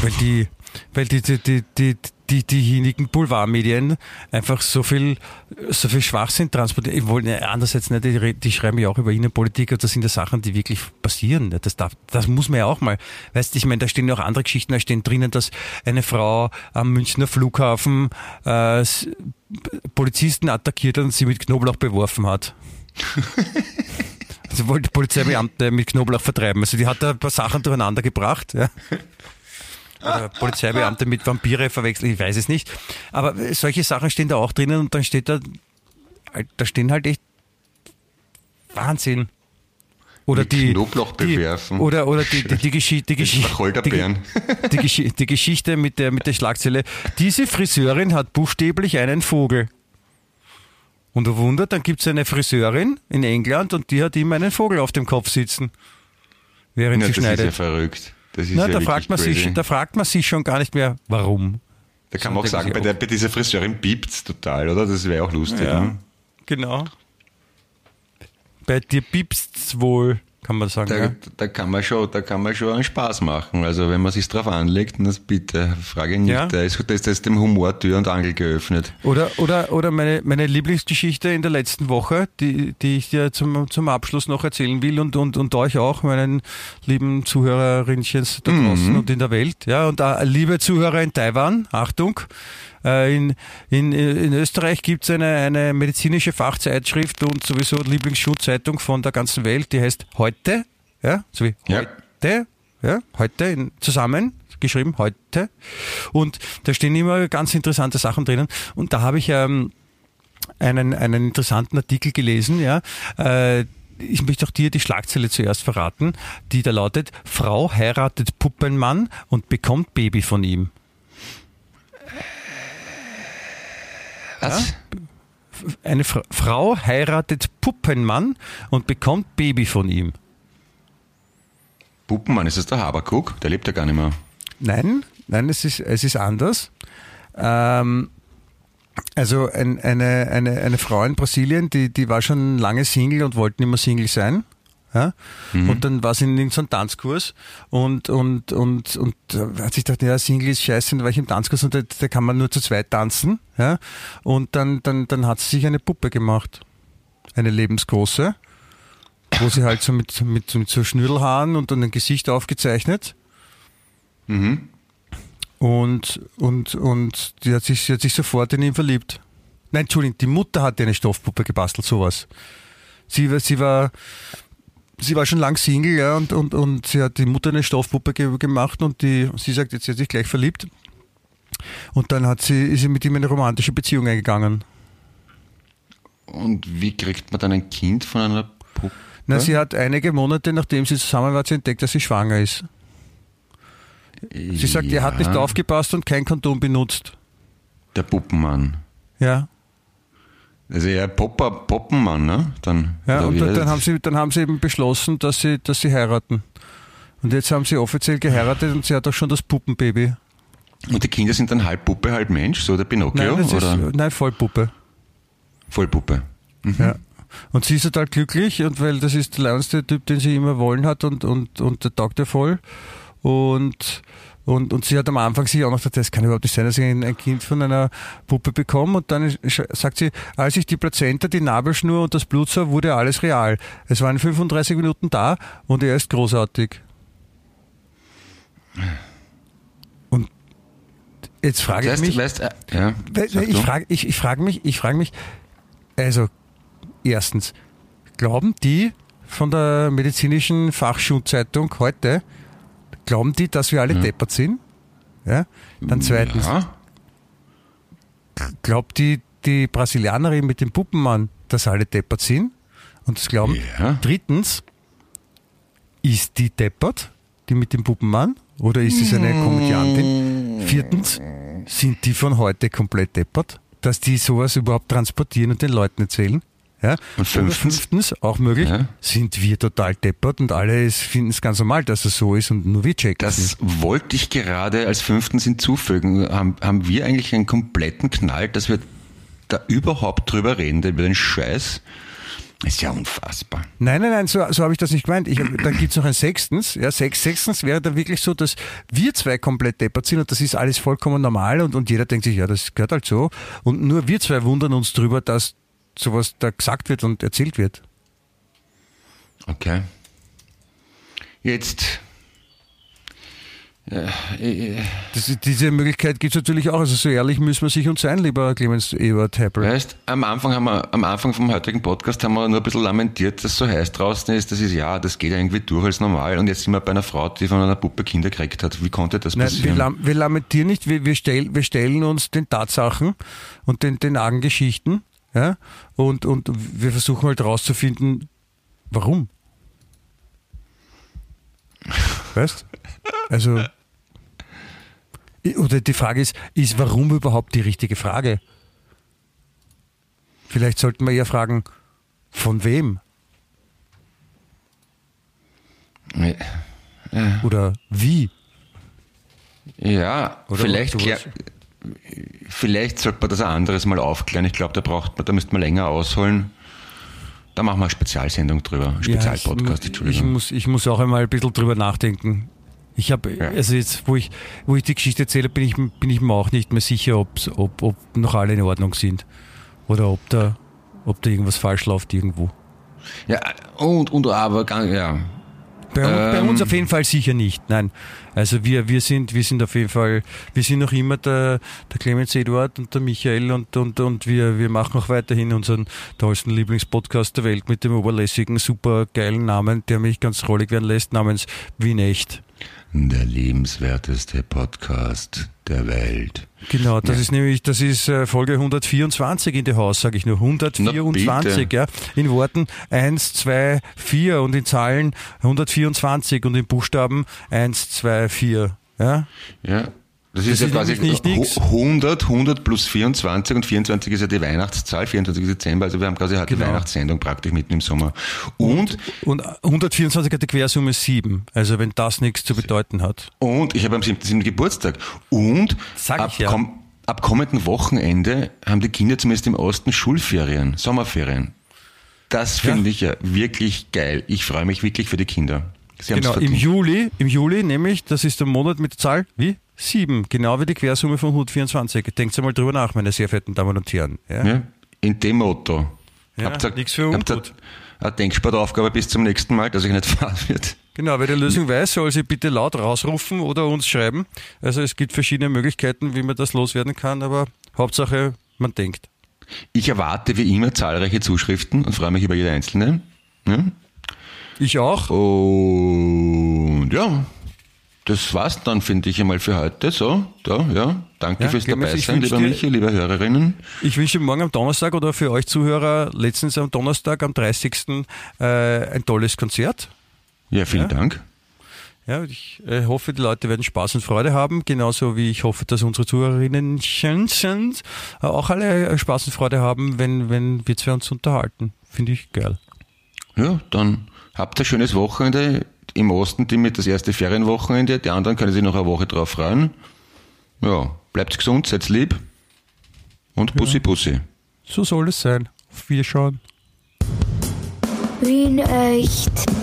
Speaker 4: Weil die, weil die, die, die, die, die, diejenigen Boulevardmedien einfach so viel, so viel Schwachsinn transportieren. Ich wollte andererseits nicht, die, die schreiben ja auch über Innenpolitik und das sind ja Sachen, die wirklich passieren. Das, darf, das muss man ja auch mal. Weißt du, ich meine, da stehen ja auch andere Geschichten, da stehen drinnen, dass eine Frau am Münchner Flughafen äh, Polizisten attackiert hat und sie mit Knoblauch beworfen hat. Sie *laughs* wollte Polizeibeamte mit Knoblauch vertreiben. Also die hat da ein paar Sachen durcheinander gebracht. Ja oder Polizeibeamte mit Vampire verwechseln, ich weiß es nicht. Aber solche Sachen stehen da auch drinnen und dann steht da, da stehen halt echt Wahnsinn. Oder die
Speaker 2: Knoblauch bewerfen.
Speaker 4: Die, oder oder die, die, die, Geschi *laughs* die, Geschi die, Geschi die Geschichte mit der, mit der Schlagzeile. Diese Friseurin hat buchstäblich einen Vogel. Und du wundert, dann gibt es eine Friseurin in England und die hat ihm einen Vogel auf dem Kopf sitzen. Während
Speaker 2: ja,
Speaker 4: sie schneidet.
Speaker 2: Das ist ja verrückt. Das ist
Speaker 4: Na,
Speaker 2: ja
Speaker 4: da, fragt man
Speaker 2: crazy.
Speaker 4: sich, da fragt man sich schon gar nicht mehr, warum.
Speaker 2: Da kann man auch sagen, bei, der, bei dieser Friseurin piept's total, oder? Das wäre auch lustig.
Speaker 4: Ja,
Speaker 2: ne?
Speaker 4: genau. Bei dir piepst's wohl kann man sagen.
Speaker 2: Da,
Speaker 4: ja?
Speaker 2: da, kann man schon, da kann man schon einen Spaß machen. Also wenn man sich drauf anlegt, das bitte, frage nicht, ja. da, ist, da ist das dem Humor Tür und Angel geöffnet.
Speaker 4: Oder, oder, oder meine, meine Lieblingsgeschichte in der letzten Woche, die, die ich dir zum, zum Abschluss noch erzählen will und, und, und euch auch, meinen lieben Zuhörerinchens da draußen mhm. und in der Welt. Ja, und äh, liebe Zuhörer in Taiwan, Achtung, in, in, in Österreich gibt es eine, eine medizinische Fachzeitschrift und sowieso Lieblingsschulzeitung von der ganzen Welt, die heißt Heute, ja, so wie
Speaker 2: ja.
Speaker 4: heute, ja, heute in, zusammen geschrieben, heute. Und da stehen immer ganz interessante Sachen drinnen. Und da habe ich ähm, einen, einen interessanten Artikel gelesen, ja. Äh, ich möchte auch dir die Schlagzeile zuerst verraten, die da lautet, Frau heiratet Puppenmann und bekommt Baby von ihm.
Speaker 2: Was?
Speaker 4: Ja? Eine Fra Frau heiratet Puppenmann und bekommt Baby von ihm.
Speaker 2: Puppenmann, ist das der Haberkuck? Der lebt ja gar nicht mehr.
Speaker 4: Nein, nein, es ist, es ist anders. Ähm, also ein, eine, eine, eine Frau in Brasilien, die, die war schon lange Single und wollte nicht mehr Single sein. Ja? Mhm. Und dann war sie in so einem Tanzkurs und, und, und, und hat sich gedacht, ja, Single ist scheiße, dann war ich im Tanzkurs und da, da kann man nur zu zweit tanzen. Ja? Und dann, dann, dann hat sie sich eine Puppe gemacht. Eine lebensgroße, wo sie halt so mit, mit, mit so Schnürdelhaaren und dann ein Gesicht aufgezeichnet.
Speaker 2: Mhm.
Speaker 4: Und, und, und die hat sich, sie hat sich sofort in ihn verliebt. Nein, Entschuldigung, die Mutter hat eine Stoffpuppe gebastelt, sowas. Sie, sie war, sie war schon lang Single, ja, und, und, und sie hat die Mutter eine Stoffpuppe ge gemacht und die, sie sagt, jetzt sie hat sich gleich verliebt. Und dann hat sie, ist sie mit ihm eine romantische Beziehung eingegangen.
Speaker 2: Und wie kriegt man dann ein Kind von einer Puppe?
Speaker 4: Na, sie hat einige Monate, nachdem sie zusammen war, sie entdeckt, dass sie schwanger ist. Sie sagt,
Speaker 2: ja.
Speaker 4: er hat nicht aufgepasst und kein Kondom benutzt.
Speaker 2: Der Puppenmann.
Speaker 4: Ja.
Speaker 2: Also eher Popper, Poppenmann, ne? Dann,
Speaker 4: ja, und dann, dann, haben sie, dann haben sie eben beschlossen, dass sie, dass sie heiraten. Und jetzt haben sie offiziell geheiratet und sie hat auch schon das Puppenbaby.
Speaker 2: Und die Kinder sind dann halb Puppe, halb Mensch, so der Pinocchio?
Speaker 4: Nein,
Speaker 2: oder?
Speaker 4: Ist, nein Vollpuppe.
Speaker 2: Vollpuppe.
Speaker 4: Mhm. Ja. Und sie ist total glücklich, und weil das ist der leibendste Typ, den sie immer wollen hat und, und, und der taugt ja voll. Und, und, und sie hat am Anfang sich auch noch gedacht, das kann überhaupt nicht sein, dass ich ein, Kind von einer Puppe bekomme. Und dann sagt sie, als ich die Plazenta, die Nabelschnur und das Blut sah, wurde alles real. Es waren 35 Minuten da und er ist großartig. Und jetzt frage ich mich,
Speaker 2: weißt, äh, ja,
Speaker 4: ich frage ich, ich frage mich, ich frage mich, also erstens, glauben die von der medizinischen Fachschulzeitung heute, glauben die, dass wir alle deppert sind? Ja? Dann zweitens,
Speaker 2: Ja.
Speaker 4: glaubt die, die Brasilianerin mit dem Puppenmann, dass alle deppert sind? Und das glauben.
Speaker 2: Ja.
Speaker 4: Drittens, ist die deppert, die mit dem Puppenmann? Oder ist es eine Komödiantin? Viertens, sind die von heute komplett deppert? Dass die sowas überhaupt transportieren und den Leuten erzählen? Ja?
Speaker 2: Und fünftens?
Speaker 4: Fünftens, auch möglich,
Speaker 2: Ja. sind
Speaker 4: wir total deppert und alle finden es ganz normal, dass es so ist und nur wir checken es
Speaker 2: Das wollte ich gerade als fünftens hinzufügen. Haben, haben wir eigentlich einen kompletten Knall, dass wir da überhaupt drüber reden, über den Scheiß? Ist ja unfassbar.
Speaker 4: Nein, nein, nein, so, so habe ich das nicht gemeint. Ich, dann gibt's noch ein Sechstens. Ja, sechs, Sechstens wäre dann wirklich so, dass wir zwei komplett deppert sind und das ist alles vollkommen normal und, und jeder denkt sich, ja, das gehört halt so. Und nur wir zwei wundern uns drüber, dass sowas da gesagt wird und erzählt wird.
Speaker 2: Okay. Jetzt. Ja, äh,
Speaker 4: Das, diese Möglichkeit gibt's natürlich auch. Also so ehrlich müssen wir sich uns sein, lieber Clemens Ebert Heppel.
Speaker 2: Weißt, am Anfang haben wir, am Anfang vom heutigen Podcast haben wir nur ein bisschen lamentiert, dass es so heiß draußen ist. Das ist ja, das geht irgendwie durch als normal. Und jetzt sind wir bei einer Frau, die von einer Puppe Kinder gekriegt hat. Wie konnte das
Speaker 4: Nein, wir,
Speaker 2: passieren?
Speaker 4: lam wir lamentieren nicht, wir, wir, stell wir stellen uns den Tatsachen und den, den argen Geschichten ja, und, und wir versuchen halt rauszufinden, warum. Weißt? Also, oder die Frage ist, ist warum überhaupt die richtige Frage? Vielleicht sollten wir eher fragen, von wem oder wie?
Speaker 2: Ja,
Speaker 4: Oder
Speaker 2: vielleicht, klär, vielleicht sollte man das ein anderes Mal aufklären. Ich glaube, da braucht man, da müsste man länger ausholen. Da machen wir eine Spezialsendung drüber. Spezialpodcast,
Speaker 4: ja, ich, ich,
Speaker 2: Entschuldigung.
Speaker 4: muss, ich muss auch einmal ein bisschen drüber nachdenken. Ich habe,
Speaker 2: Ja.
Speaker 4: also jetzt, wo ich, wo ich die Geschichte erzähle, bin ich, bin ich mir auch nicht mehr sicher, ob's, ob, ob noch alle in Ordnung sind. Oder ob da, ob da irgendwas falsch läuft irgendwo.
Speaker 2: ja, und, und aber, ganz- ja.
Speaker 4: Bei, bei
Speaker 2: Ähm.
Speaker 4: uns auf jeden Fall sicher nicht. Nein. Also wir, wir sind, wir sind auf jeden Fall, wir sind noch immer der, der Clemens Eduard und der Michael und, und, und wir, wir machen auch weiterhin unseren tollsten Lieblingspodcast der Welt mit dem oberlässigen, super geilen Namen, der mich ganz rollig werden lässt, namens Wien Echt.
Speaker 2: Der lebenswerteste Podcast der Welt.
Speaker 4: Genau, das
Speaker 2: Ja.
Speaker 4: ist nämlich, das ist äh, Folge 124 in der Haus, sage ich nur. 124,
Speaker 2: bitte.
Speaker 4: ja. In Worten 1, 2, 4 und in Zahlen 124 und in Buchstaben 1, 2, 4. Ja?
Speaker 2: Ja. Das,
Speaker 4: Das
Speaker 2: ist ja quasi
Speaker 4: nämlich nicht nix.
Speaker 2: 100, 100 plus 24 und 24 ist ja die Weihnachtszahl, 24 ist Dezember, also wir haben quasi heute
Speaker 4: Genau.
Speaker 2: Weihnachtssendung praktisch mitten im Sommer. Und,
Speaker 4: Und 124 hat die Quersumme 7. Also wenn das nichts zu bedeuten hat.
Speaker 2: und ich habe am 7. Geburtstag. Und
Speaker 4: Sag
Speaker 2: ab,
Speaker 4: ich ja.
Speaker 2: komm, ab kommenden Wochenende haben die Kinder zumindest im Osten Schulferien, Sommerferien. Das finde ich ja wirklich geil. Ich freue mich wirklich für die Kinder. Sie
Speaker 4: Genau, im. Juli, im Juli nämlich, das ist der Monat mit der Zahl, wie? 7. Genau wie die Quersumme von 124. Denkt einmal drüber nach, meine sehr verehrten Damen und Herren. Ja?
Speaker 2: Ja, in dem Motto.
Speaker 4: Ja,
Speaker 2: Habt ihr-
Speaker 4: nix für
Speaker 2: habt ihr. Eine Denksportaufgabe bis zum nächsten Mal, dass ich nicht *laughs* fahren wird.
Speaker 4: Genau, wer die Lösung weiß, soll sie bitte laut rausrufen oder uns schreiben. Also es gibt verschiedene Möglichkeiten, wie man das loswerden kann, aber Hauptsache, man denkt.
Speaker 2: Ich erwarte wie immer zahlreiche Zuschriften und freue mich über jede einzelne.
Speaker 4: Ich auch.
Speaker 2: Und ja, das war's dann, finde ich einmal für heute. So, da, ja. Danke
Speaker 4: Ja,
Speaker 2: fürs
Speaker 4: Clemens,
Speaker 2: dabei
Speaker 4: ich
Speaker 2: sein,
Speaker 4: wünsch
Speaker 2: lieber Michi, liebe Hörerinnen.
Speaker 4: Ich wünsche morgen am Donnerstag oder für euch Zuhörer letztens am Donnerstag, am 30. Äh, ein tolles Konzert.
Speaker 2: Ja, vielen
Speaker 4: Ja.
Speaker 2: Dank.
Speaker 4: Ja, ich äh, hoffe, die Leute werden Spaß und Freude haben, genauso wie ich hoffe, dass unsere Zuhörerinnen sind, äh, auch alle äh, Spaß und Freude haben, wenn, wenn wir zwei uns unterhalten. Finde ich geil.
Speaker 2: Ja, dann habt ein schönes Wochenende. Im Osten die mit das erste Ferienwochenende, die anderen können sich noch eine Woche drauf freuen. Ja, bleibt gesund, seid lieb und Bussi Bussi.
Speaker 4: So soll es sein. Auf Wiederschauen.
Speaker 1: Wien echt.